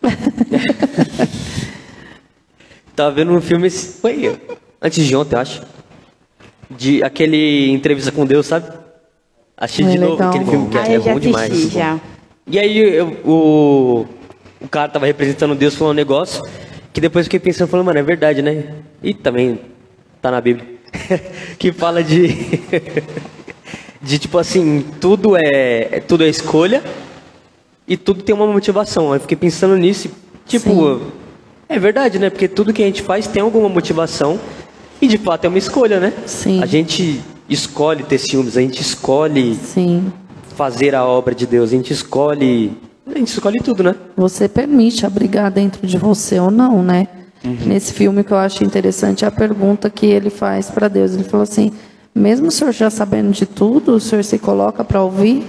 Tava vendo um filme, foi antes de ontem, eu acho de aquele entrevista com Deus, sabe? Achei de novo aquele filme que ah, é, é bom demais. Já. E aí eu, o, o cara tava representando Deus falando um negócio que depois eu fiquei pensando, falando, mano, é verdade, né? E também tá na Bíblia. que fala de de tipo assim, tudo é tudo é escolha e tudo tem uma motivação. Aí eu fiquei pensando nisso, tipo, Sim. é verdade, né? Porque tudo que a gente faz tem alguma motivação. E de fato é uma escolha, né? Sim. A gente escolhe ter ciúmes, a gente escolhe Sim. fazer a obra de Deus, a gente escolhe. A gente escolhe tudo, né? Você permite abrigar dentro de você ou não, né? Uhum. Nesse filme que eu acho interessante é a pergunta que ele faz para Deus. Ele falou assim: mesmo o senhor já sabendo de tudo, o senhor se coloca para ouvir?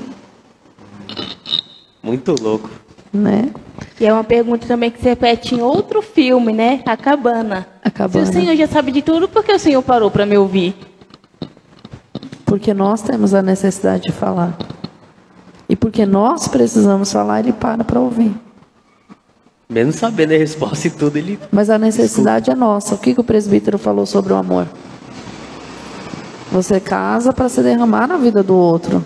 Muito louco. Né? E é uma pergunta também que se repete em outro filme, né? A cabana. A cabana. Se o Senhor já sabe de tudo, por que o Senhor parou para me ouvir? Porque nós temos a necessidade de falar. E porque nós precisamos falar, ele para para ouvir. Mesmo sabendo a resposta e tudo, ele. Mas a necessidade Desculpa. é nossa. O que, que o presbítero falou sobre o amor? Você casa para se derramar na vida do outro.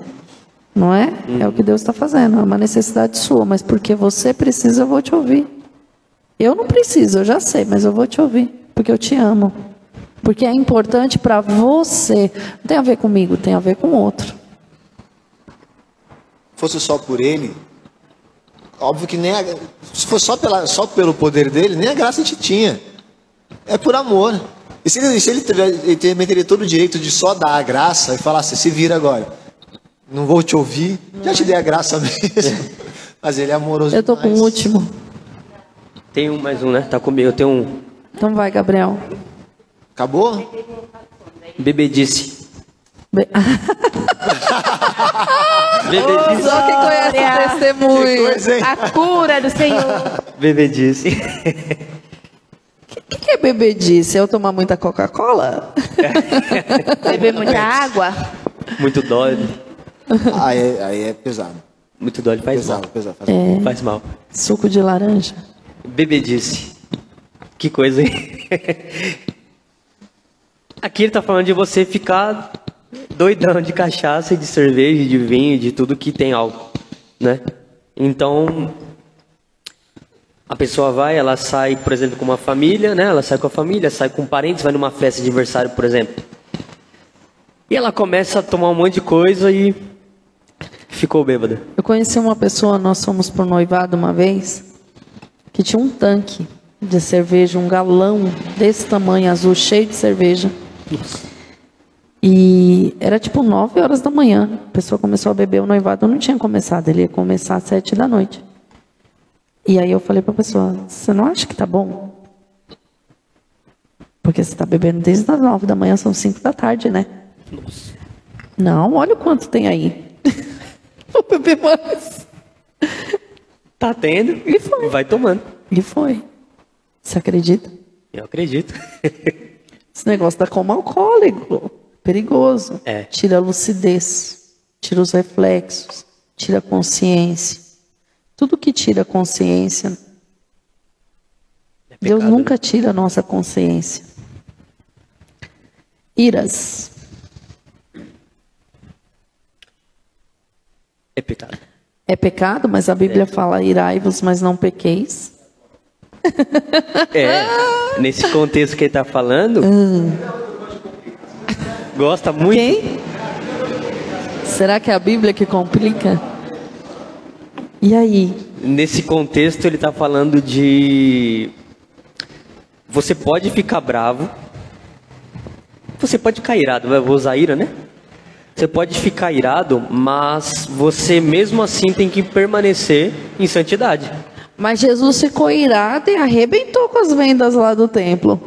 Não é? É o que Deus está fazendo. É uma necessidade sua, mas porque você precisa, eu vou te ouvir. Eu não preciso, eu já sei, mas eu vou te ouvir, porque eu te amo. Porque é importante para você. Não tem a ver comigo, tem a ver com outro. Fosse só por ele, óbvio que nem a, se fosse só, pela, só pelo poder dele, nem a graça a gente tinha. É por amor. E se ele, se ele, ele teria todo o direito de só dar a graça e falar assim, se vira agora. Não vou te ouvir. Não Já te dei a graça mesmo. Mas ele é amoroso Eu tô demais. com o último. Tem um mais um, né? Tá comigo. Eu tenho um. Então vai, Gabriel. Acabou? Bebê disse. Be... Bebê oh, disse. Só quem conhece o testemunho. Que a cura do Senhor. Bebê disse. O que, que é bebê disse? Eu tomar muita Coca-Cola? Beber muita água? Muito dói. aí, aí é pesado. Muito dói faz pesado, mal. Pesado, faz, é. mal. faz mal. Suco de laranja. Bebê disse. Que coisa, hein? Aqui ele tá falando de você ficar doidão de cachaça, de cerveja, de vinho, de tudo que tem álcool, né? Então, a pessoa vai, ela sai, por exemplo, com uma família, né? Ela sai com a família, sai com parentes, vai numa festa de aniversário, por exemplo. E ela começa a tomar um monte de coisa e ficou bêbada. Eu conheci uma pessoa, nós fomos pro noivado uma vez, que tinha um tanque de cerveja, um galão desse tamanho azul, cheio de cerveja. E era tipo nove horas da manhã. A pessoa começou a beber, o noivado não tinha começado, ele ia começar às sete da noite. E aí eu falei para a pessoa: Você não acha que tá bom? Porque você está bebendo desde as nove da manhã, são cinco da tarde, né? Nossa. Não, olha o quanto tem aí. Vou beber mais. Tá tendo e foi. Vai tomando. E foi. Você acredita? Eu acredito. Esse negócio da coma alcoólico. Perigoso. É. Tira a lucidez. Tira os reflexos. Tira a consciência. Tudo que tira a consciência. É pecado, Deus nunca né? tira a nossa consciência. Iras. É pecado. É pecado, mas a Bíblia é. fala irai-vos, mas não pequeis. É, nesse contexto que ele está falando. Hum. Gosta muito. Quem? Será que é a Bíblia que complica? E aí? Nesse contexto ele está falando de. Você pode ficar bravo. Você pode ficar irado, vou usar ira, né? Você pode ficar irado, mas você mesmo assim tem que permanecer em santidade. Mas Jesus ficou irado e arrebentou com as vendas lá do templo.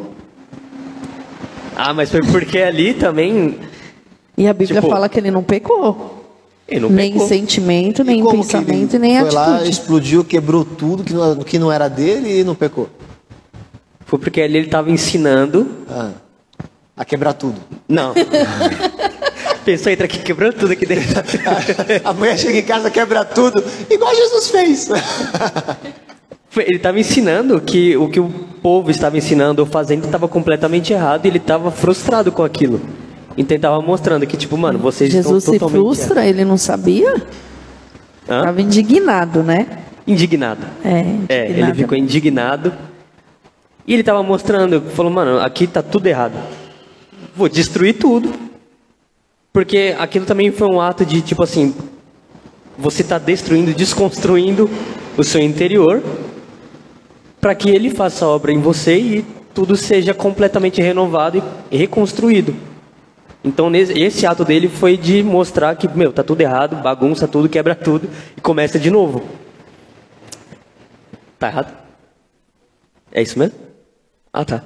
Ah, mas foi porque ali também. E a Bíblia tipo, fala que ele não pecou. Ele não nem pecou. sentimento, nem pensamento, nem foi atitude. Foi lá, explodiu, quebrou tudo que não, que não era dele e não pecou. Foi porque ali ele estava ensinando. Ah, a quebrar tudo. Não. Pensou, entra aqui, quebrou tudo aqui dentro. a mulher chega em casa, quebra tudo, igual Jesus fez. Ele estava ensinando que o que o povo estava ensinando ou fazendo estava completamente errado e ele estava frustrado com aquilo. Então ele estava mostrando que, tipo, mano, vocês Jesus estão totalmente... Jesus se frustra, ele não sabia? Estava indignado, né? Indignado. É, indignado. é, ele ficou indignado. E ele estava mostrando, falou, mano, aqui tá tudo errado. Vou destruir tudo. Porque aquilo também foi um ato de, tipo assim, você está destruindo, desconstruindo o seu interior para que ele faça a obra em você e tudo seja completamente renovado e reconstruído. Então esse ato dele foi de mostrar que, meu, tá tudo errado, bagunça tudo, quebra tudo e começa de novo. Tá errado? É isso mesmo? Ah, tá.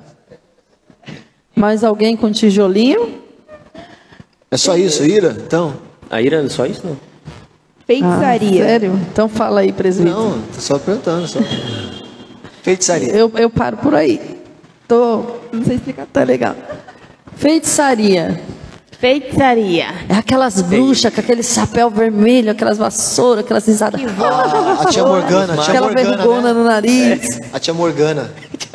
Mais alguém com tijolinho? É só isso, ira? Então? A ira é só isso, não? Feitiçaria. Ah, sério? Então fala aí, presbítero. Não, tô só perguntando, só. Feitiçaria. Eu, eu paro por aí. Tô, não sei explicar, tá legal. Feitiçaria. Feitiçaria. É aquelas bruxas com aquele chapéu vermelho, aquelas vassouras, aquelas risadas. Ah, a tia Morgana, a tia Aquela Morgana, vergona né? no nariz. É, a tia Morgana.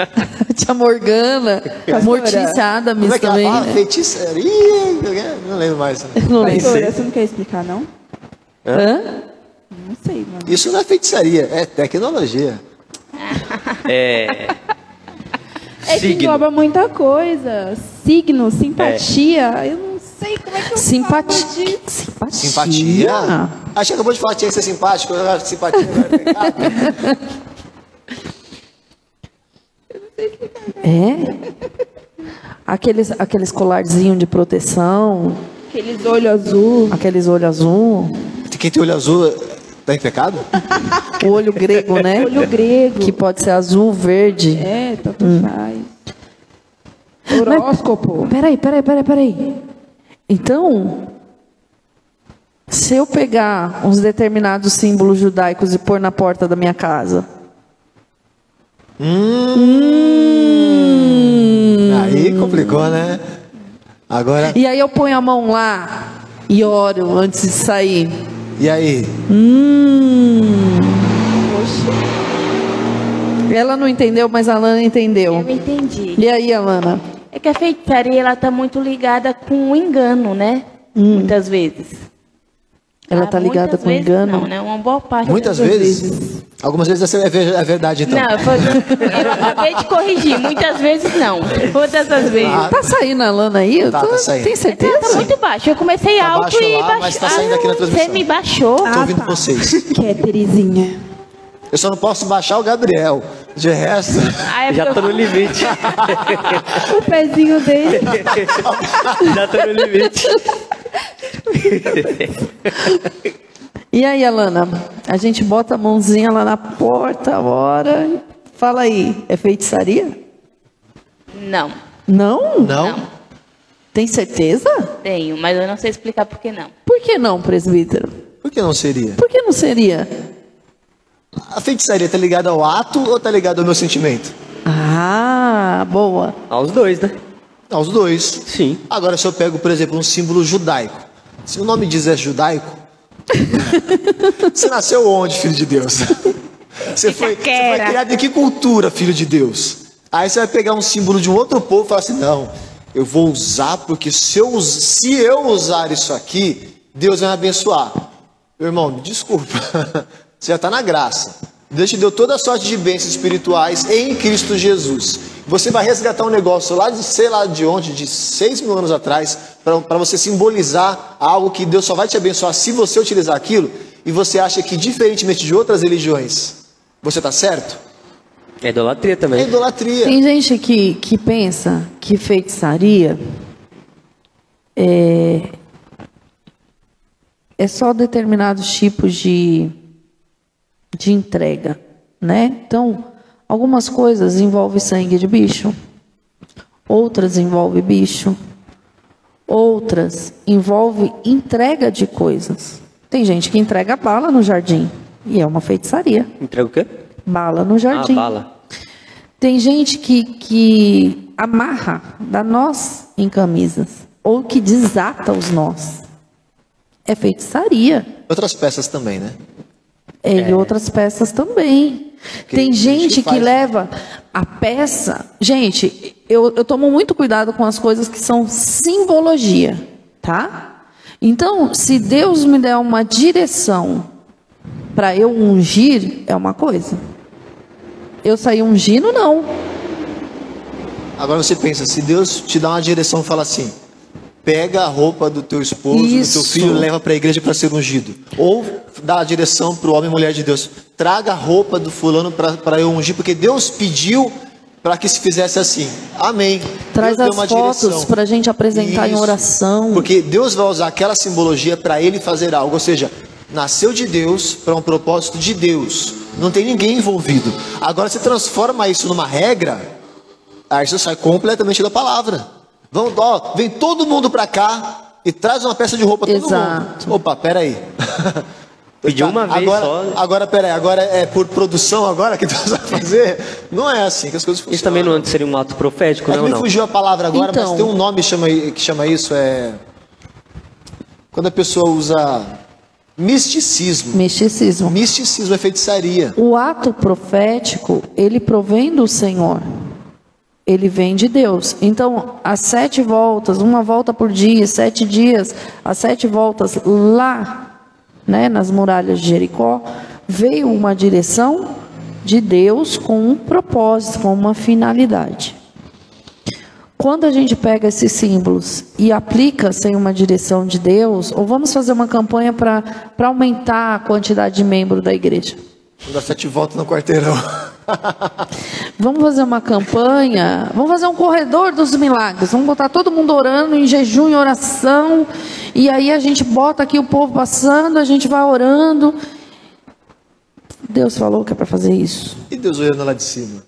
tia Morgana. Mortícia Adams Como é que também. Ela fala? Né? Feitiçaria. Não lembro mais. Não lembro. Você não quer explicar, não? Hã? Não sei, mano. Isso não é feitiçaria, é tecnologia. É. É que engloba muita coisa. Signo, simpatia. É. Eu não sei como é que eu simpatia. falo disso. Simpatia? Simpatia? Acho que acabou de falar que tinha que ser simpático. Simpatia É? Aqueles, aqueles colarzinhos de proteção. Aqueles olhos azul. Aqueles olhos azul. Quem tem olho azul Está em pecado? o olho grego, né? olho grego. Que pode ser azul, verde. É, tanto hum. faz. Horóscopo. Mas, peraí, peraí, peraí, peraí. Então, se eu pegar uns determinados símbolos judaicos e pôr na porta da minha casa. Hum. Hum. Aí complicou, né? Agora. E aí eu ponho a mão lá e oro antes de sair. E aí? Hum. Ela não entendeu, mas a Alana entendeu. Eu entendi. E aí, Alana? É que a feitiçaria ela está muito ligada com o engano, né? Hum. Muitas vezes. Ela está ah, ligada com vezes, engano? Não, né? Uma boa parte. Muitas vezes. vezes. Algumas vezes essa é, é verdade, então. Não, eu acabei de corrigir. Muitas vezes não. Todas as vezes. Ah, tá saindo a Lana aí? Tá, tô... tá saindo. Tem certeza? Tá muito baixo. Eu comecei tá alto e baixou. Mas tá saindo aqui na transmissão. Você me baixou. Tô ah, ouvindo tá. vocês. Que é, Terezinha? Eu só não posso baixar o Gabriel. De resto. Ah, é Já tô no limite. o pezinho dele. Já tô no limite. E aí, Alana? A gente bota a mãozinha lá na porta, ora. Fala aí, é feitiçaria? Não. Não? Não. não. Tem certeza? Tenho, mas eu não sei explicar por que não. Por que não, presbítero? Por que não seria? Por que não seria? A feitiçaria está ligada ao ato ou está ligada ao meu sentimento? Ah, boa. Aos dois, né? Aos dois. Sim. Agora, se eu pego, por exemplo, um símbolo judaico. Se o nome diz é judaico, você nasceu onde, filho de Deus? Você foi, você foi criado em que cultura, filho de Deus? Aí você vai pegar um símbolo de um outro povo e falar assim: não, eu vou usar porque se eu, se eu usar isso aqui, Deus vai me abençoar. Meu irmão, me desculpa, você já está na graça. Deus te deu toda a sorte de bênçãos espirituais em Cristo Jesus. Você vai resgatar um negócio lá de sei lá de onde, de seis mil anos atrás, para você simbolizar algo que Deus só vai te abençoar se você utilizar aquilo, e você acha que, diferentemente de outras religiões, você está certo? É idolatria também. É idolatria. Tem gente que, que pensa que feitiçaria é, é só determinados tipos de, de entrega, né? Então, algumas coisas envolvem sangue de bicho, outras envolvem bicho, outras envolvem entrega de coisas. Tem gente que entrega bala no jardim e é uma feitiçaria. Entrega o quê? Bala no jardim. Ah, bala. Tem gente que, que amarra, dá nós em camisas, ou que desata os nós. É feitiçaria. Outras peças também, né? É, é. e outras peças também. Tem gente que, que leva a peça. Gente, eu, eu tomo muito cuidado com as coisas que são simbologia, tá? Então, se Deus me der uma direção para eu ungir, é uma coisa. Eu sair ungindo, não. Agora você pensa, se Deus te dá uma direção e fala assim, pega a roupa do teu esposo, Isso. do teu filho, leva para a igreja para ser ungido. Ou dá a direção para o homem e mulher de Deus, traga a roupa do fulano para eu ungir, porque Deus pediu para que se fizesse assim. Amém. Traz Deus as fotos para a gente apresentar Isso. em oração. Porque Deus vai usar aquela simbologia para ele fazer algo. Ou seja, nasceu de Deus para um propósito de Deus. Não tem ninguém envolvido. Agora você transforma isso numa regra, aí você sai completamente da palavra. Vamos, ó, vem todo mundo para cá e traz uma peça de roupa todo Exato. mundo. Opa, peraí. Pediu uma vez agora, só. Agora, peraí, agora é por produção agora que Deus vai fazer? Não é assim que as coisas funcionam. Isso também não seria um ato profético, é não? Me fugiu a palavra agora, então, mas tem um nome que chama, que chama isso, é... Quando a pessoa usa Misticismo. Misticismo. Misticismo é feitiçaria. O ato profético, ele provém do Senhor. Ele vem de Deus. Então, as sete voltas, uma volta por dia, sete dias, as sete voltas lá, né, nas muralhas de Jericó, veio uma direção de Deus com um propósito, com uma finalidade. Quando a gente pega esses símbolos e aplica sem uma direção de Deus, ou vamos fazer uma campanha para aumentar a quantidade de membros da igreja? Vou dar sete voltas no quarteirão. vamos fazer uma campanha, vamos fazer um corredor dos milagres, vamos botar todo mundo orando em jejum e oração, e aí a gente bota aqui o povo passando, a gente vai orando. Deus falou que é para fazer isso. E Deus olhando lá de cima?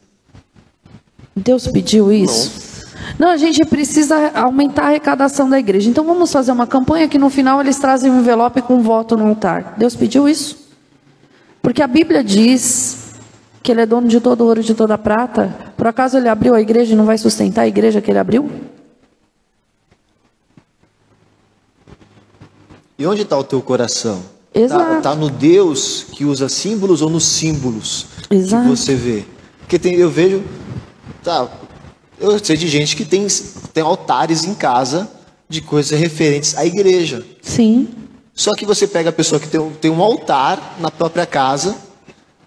Deus pediu isso? Não. Não, a gente precisa aumentar a arrecadação da igreja. Então vamos fazer uma campanha que no final eles trazem um envelope com um voto no altar. Deus pediu isso? Porque a Bíblia diz que ele é dono de todo ouro e de toda prata. Por acaso ele abriu a igreja e não vai sustentar a igreja que ele abriu? E onde está o teu coração? Exato. Está tá no Deus que usa símbolos ou nos símbolos Exato. que você vê? Porque tem, eu vejo, tá, eu sei de gente que tem, tem altares em casa de coisas referentes à igreja. Sim. Só que você pega a pessoa que tem, tem um altar na própria casa,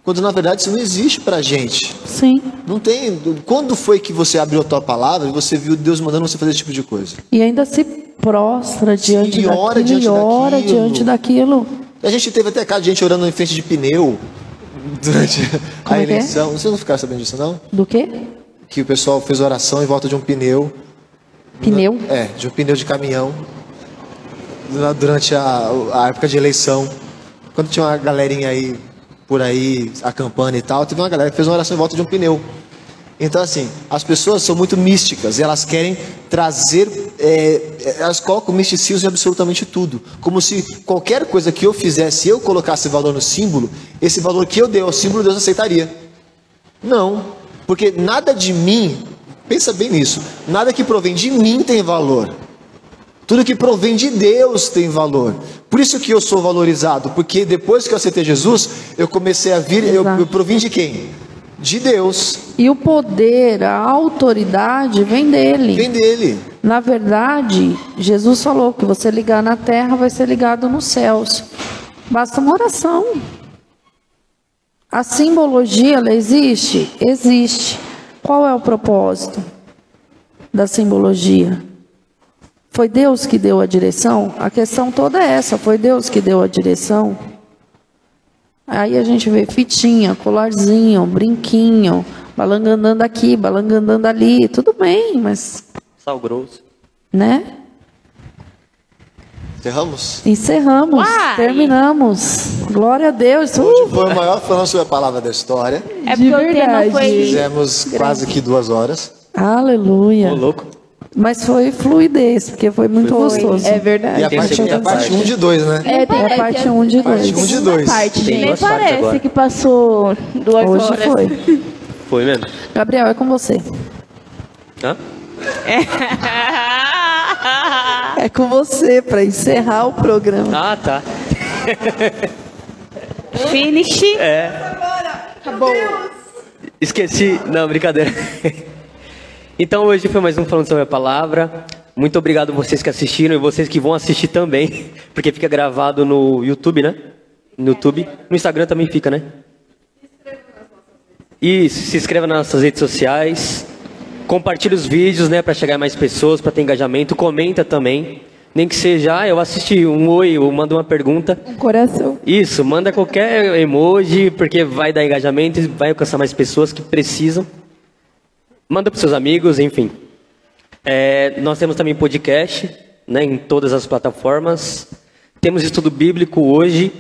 quando na verdade isso não existe pra gente. Sim. Não tem. Quando foi que você abriu a tua palavra e você viu Deus mandando você fazer esse tipo de coisa? E ainda se prostra diante e ora daquilo, diante e ora daquilo. diante daquilo. A gente teve até caso de gente orando em frente de pneu durante Como a é, é? eleição. É? Vocês não ficaram sabendo disso, não? Do quê? que o pessoal fez oração em volta de um pneu. Pneu? É, de um pneu de caminhão. Durante a, a época de eleição. Quando tinha uma galerinha aí por aí acampando e tal, teve uma galera que fez uma oração em volta de um pneu. Então, assim, as pessoas são muito místicas e elas querem trazer, é, elas colocam misticismo em absolutamente tudo. Como se qualquer coisa que eu fizesse, eu colocasse valor no símbolo, esse valor que eu dei ao símbolo, Deus aceitaria. Não. Porque nada de mim, pensa bem nisso, nada que provém de mim tem valor. Tudo que provém de Deus tem valor. Por isso que eu sou valorizado, porque depois que eu aceitei Jesus, eu comecei a vir, eu, eu provim de quem? De Deus. E o poder, a autoridade vem dele. Vem dele. Na verdade, Jesus falou que você ligar na terra vai ser ligado nos céus. Basta uma oração. A simbologia, ela existe? Existe. Qual é o propósito da simbologia? Foi Deus que deu a direção? A questão toda é essa: foi Deus que deu a direção? Aí a gente vê fitinha, colarzinho, brinquinho, balangandando aqui, balangandando ali, tudo bem, mas. Sal grosso. Né? Encerramos? Encerramos, Uai. terminamos. Glória a Deus. Hoje foi o maior falando sobre a palavra da história. É porque o tema foi. Fizemos quase que duas horas. Aleluia. Ô, louco. Mas foi fluidez, porque foi muito foi. gostoso. É verdade. E a parte, e a parte 1 um de 2, né? É, tem a parte 1 um de 2. Parte 1 um de 2. Nem parece que passou duas Hoje horas. foi. Foi mesmo. Gabriel, é com você. Hã? É com você para encerrar o programa. Ah, tá. Finish. É. Acabou. Esqueci. Não, brincadeira. Então hoje foi mais um falando sobre a palavra. Muito obrigado vocês que assistiram e vocês que vão assistir também, porque fica gravado no YouTube, né? No YouTube, no Instagram também fica, né? Isso, se inscreva nas nossas redes sociais, compartilhe os vídeos, né, para chegar a mais pessoas, para ter engajamento, comenta também. Nem que seja, ah, eu assisti um oi, ou manda uma pergunta. Um coração. Isso, manda qualquer emoji, porque vai dar engajamento e vai alcançar mais pessoas que precisam. Manda para seus amigos, enfim. É, nós temos também podcast né, em todas as plataformas. Temos estudo bíblico hoje,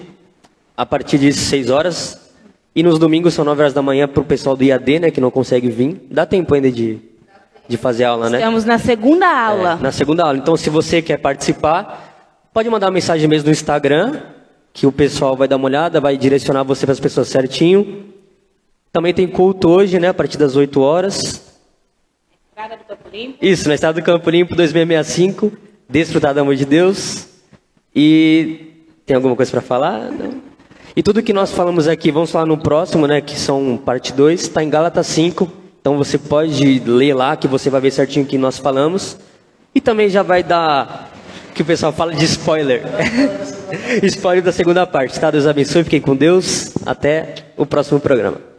a partir de 6 horas. E nos domingos são 9 horas da manhã para o pessoal do IAD, né, que não consegue vir. Dá tempo ainda de, de fazer aula, né? Estamos na segunda aula. É, na segunda aula. Então, se você quer participar, pode mandar uma mensagem mesmo no Instagram, que o pessoal vai dar uma olhada, vai direcionar você para as pessoas certinho. Também tem culto hoje, né, a partir das 8 horas. Estrada do Campo Limpo. Isso, na Estrada do Campo Limpo 2665. Desfrutar do amor de Deus. E tem alguma coisa para falar? Não. E tudo que nós falamos aqui, vamos falar no próximo, né, que são parte 2, está em Gálatas 5. Então você pode ler lá que você vai ver certinho o que nós falamos. E também já vai dar que o pessoal fala de spoiler. spoiler da segunda parte, tá? Deus abençoe, fiquem com Deus. Até o próximo programa.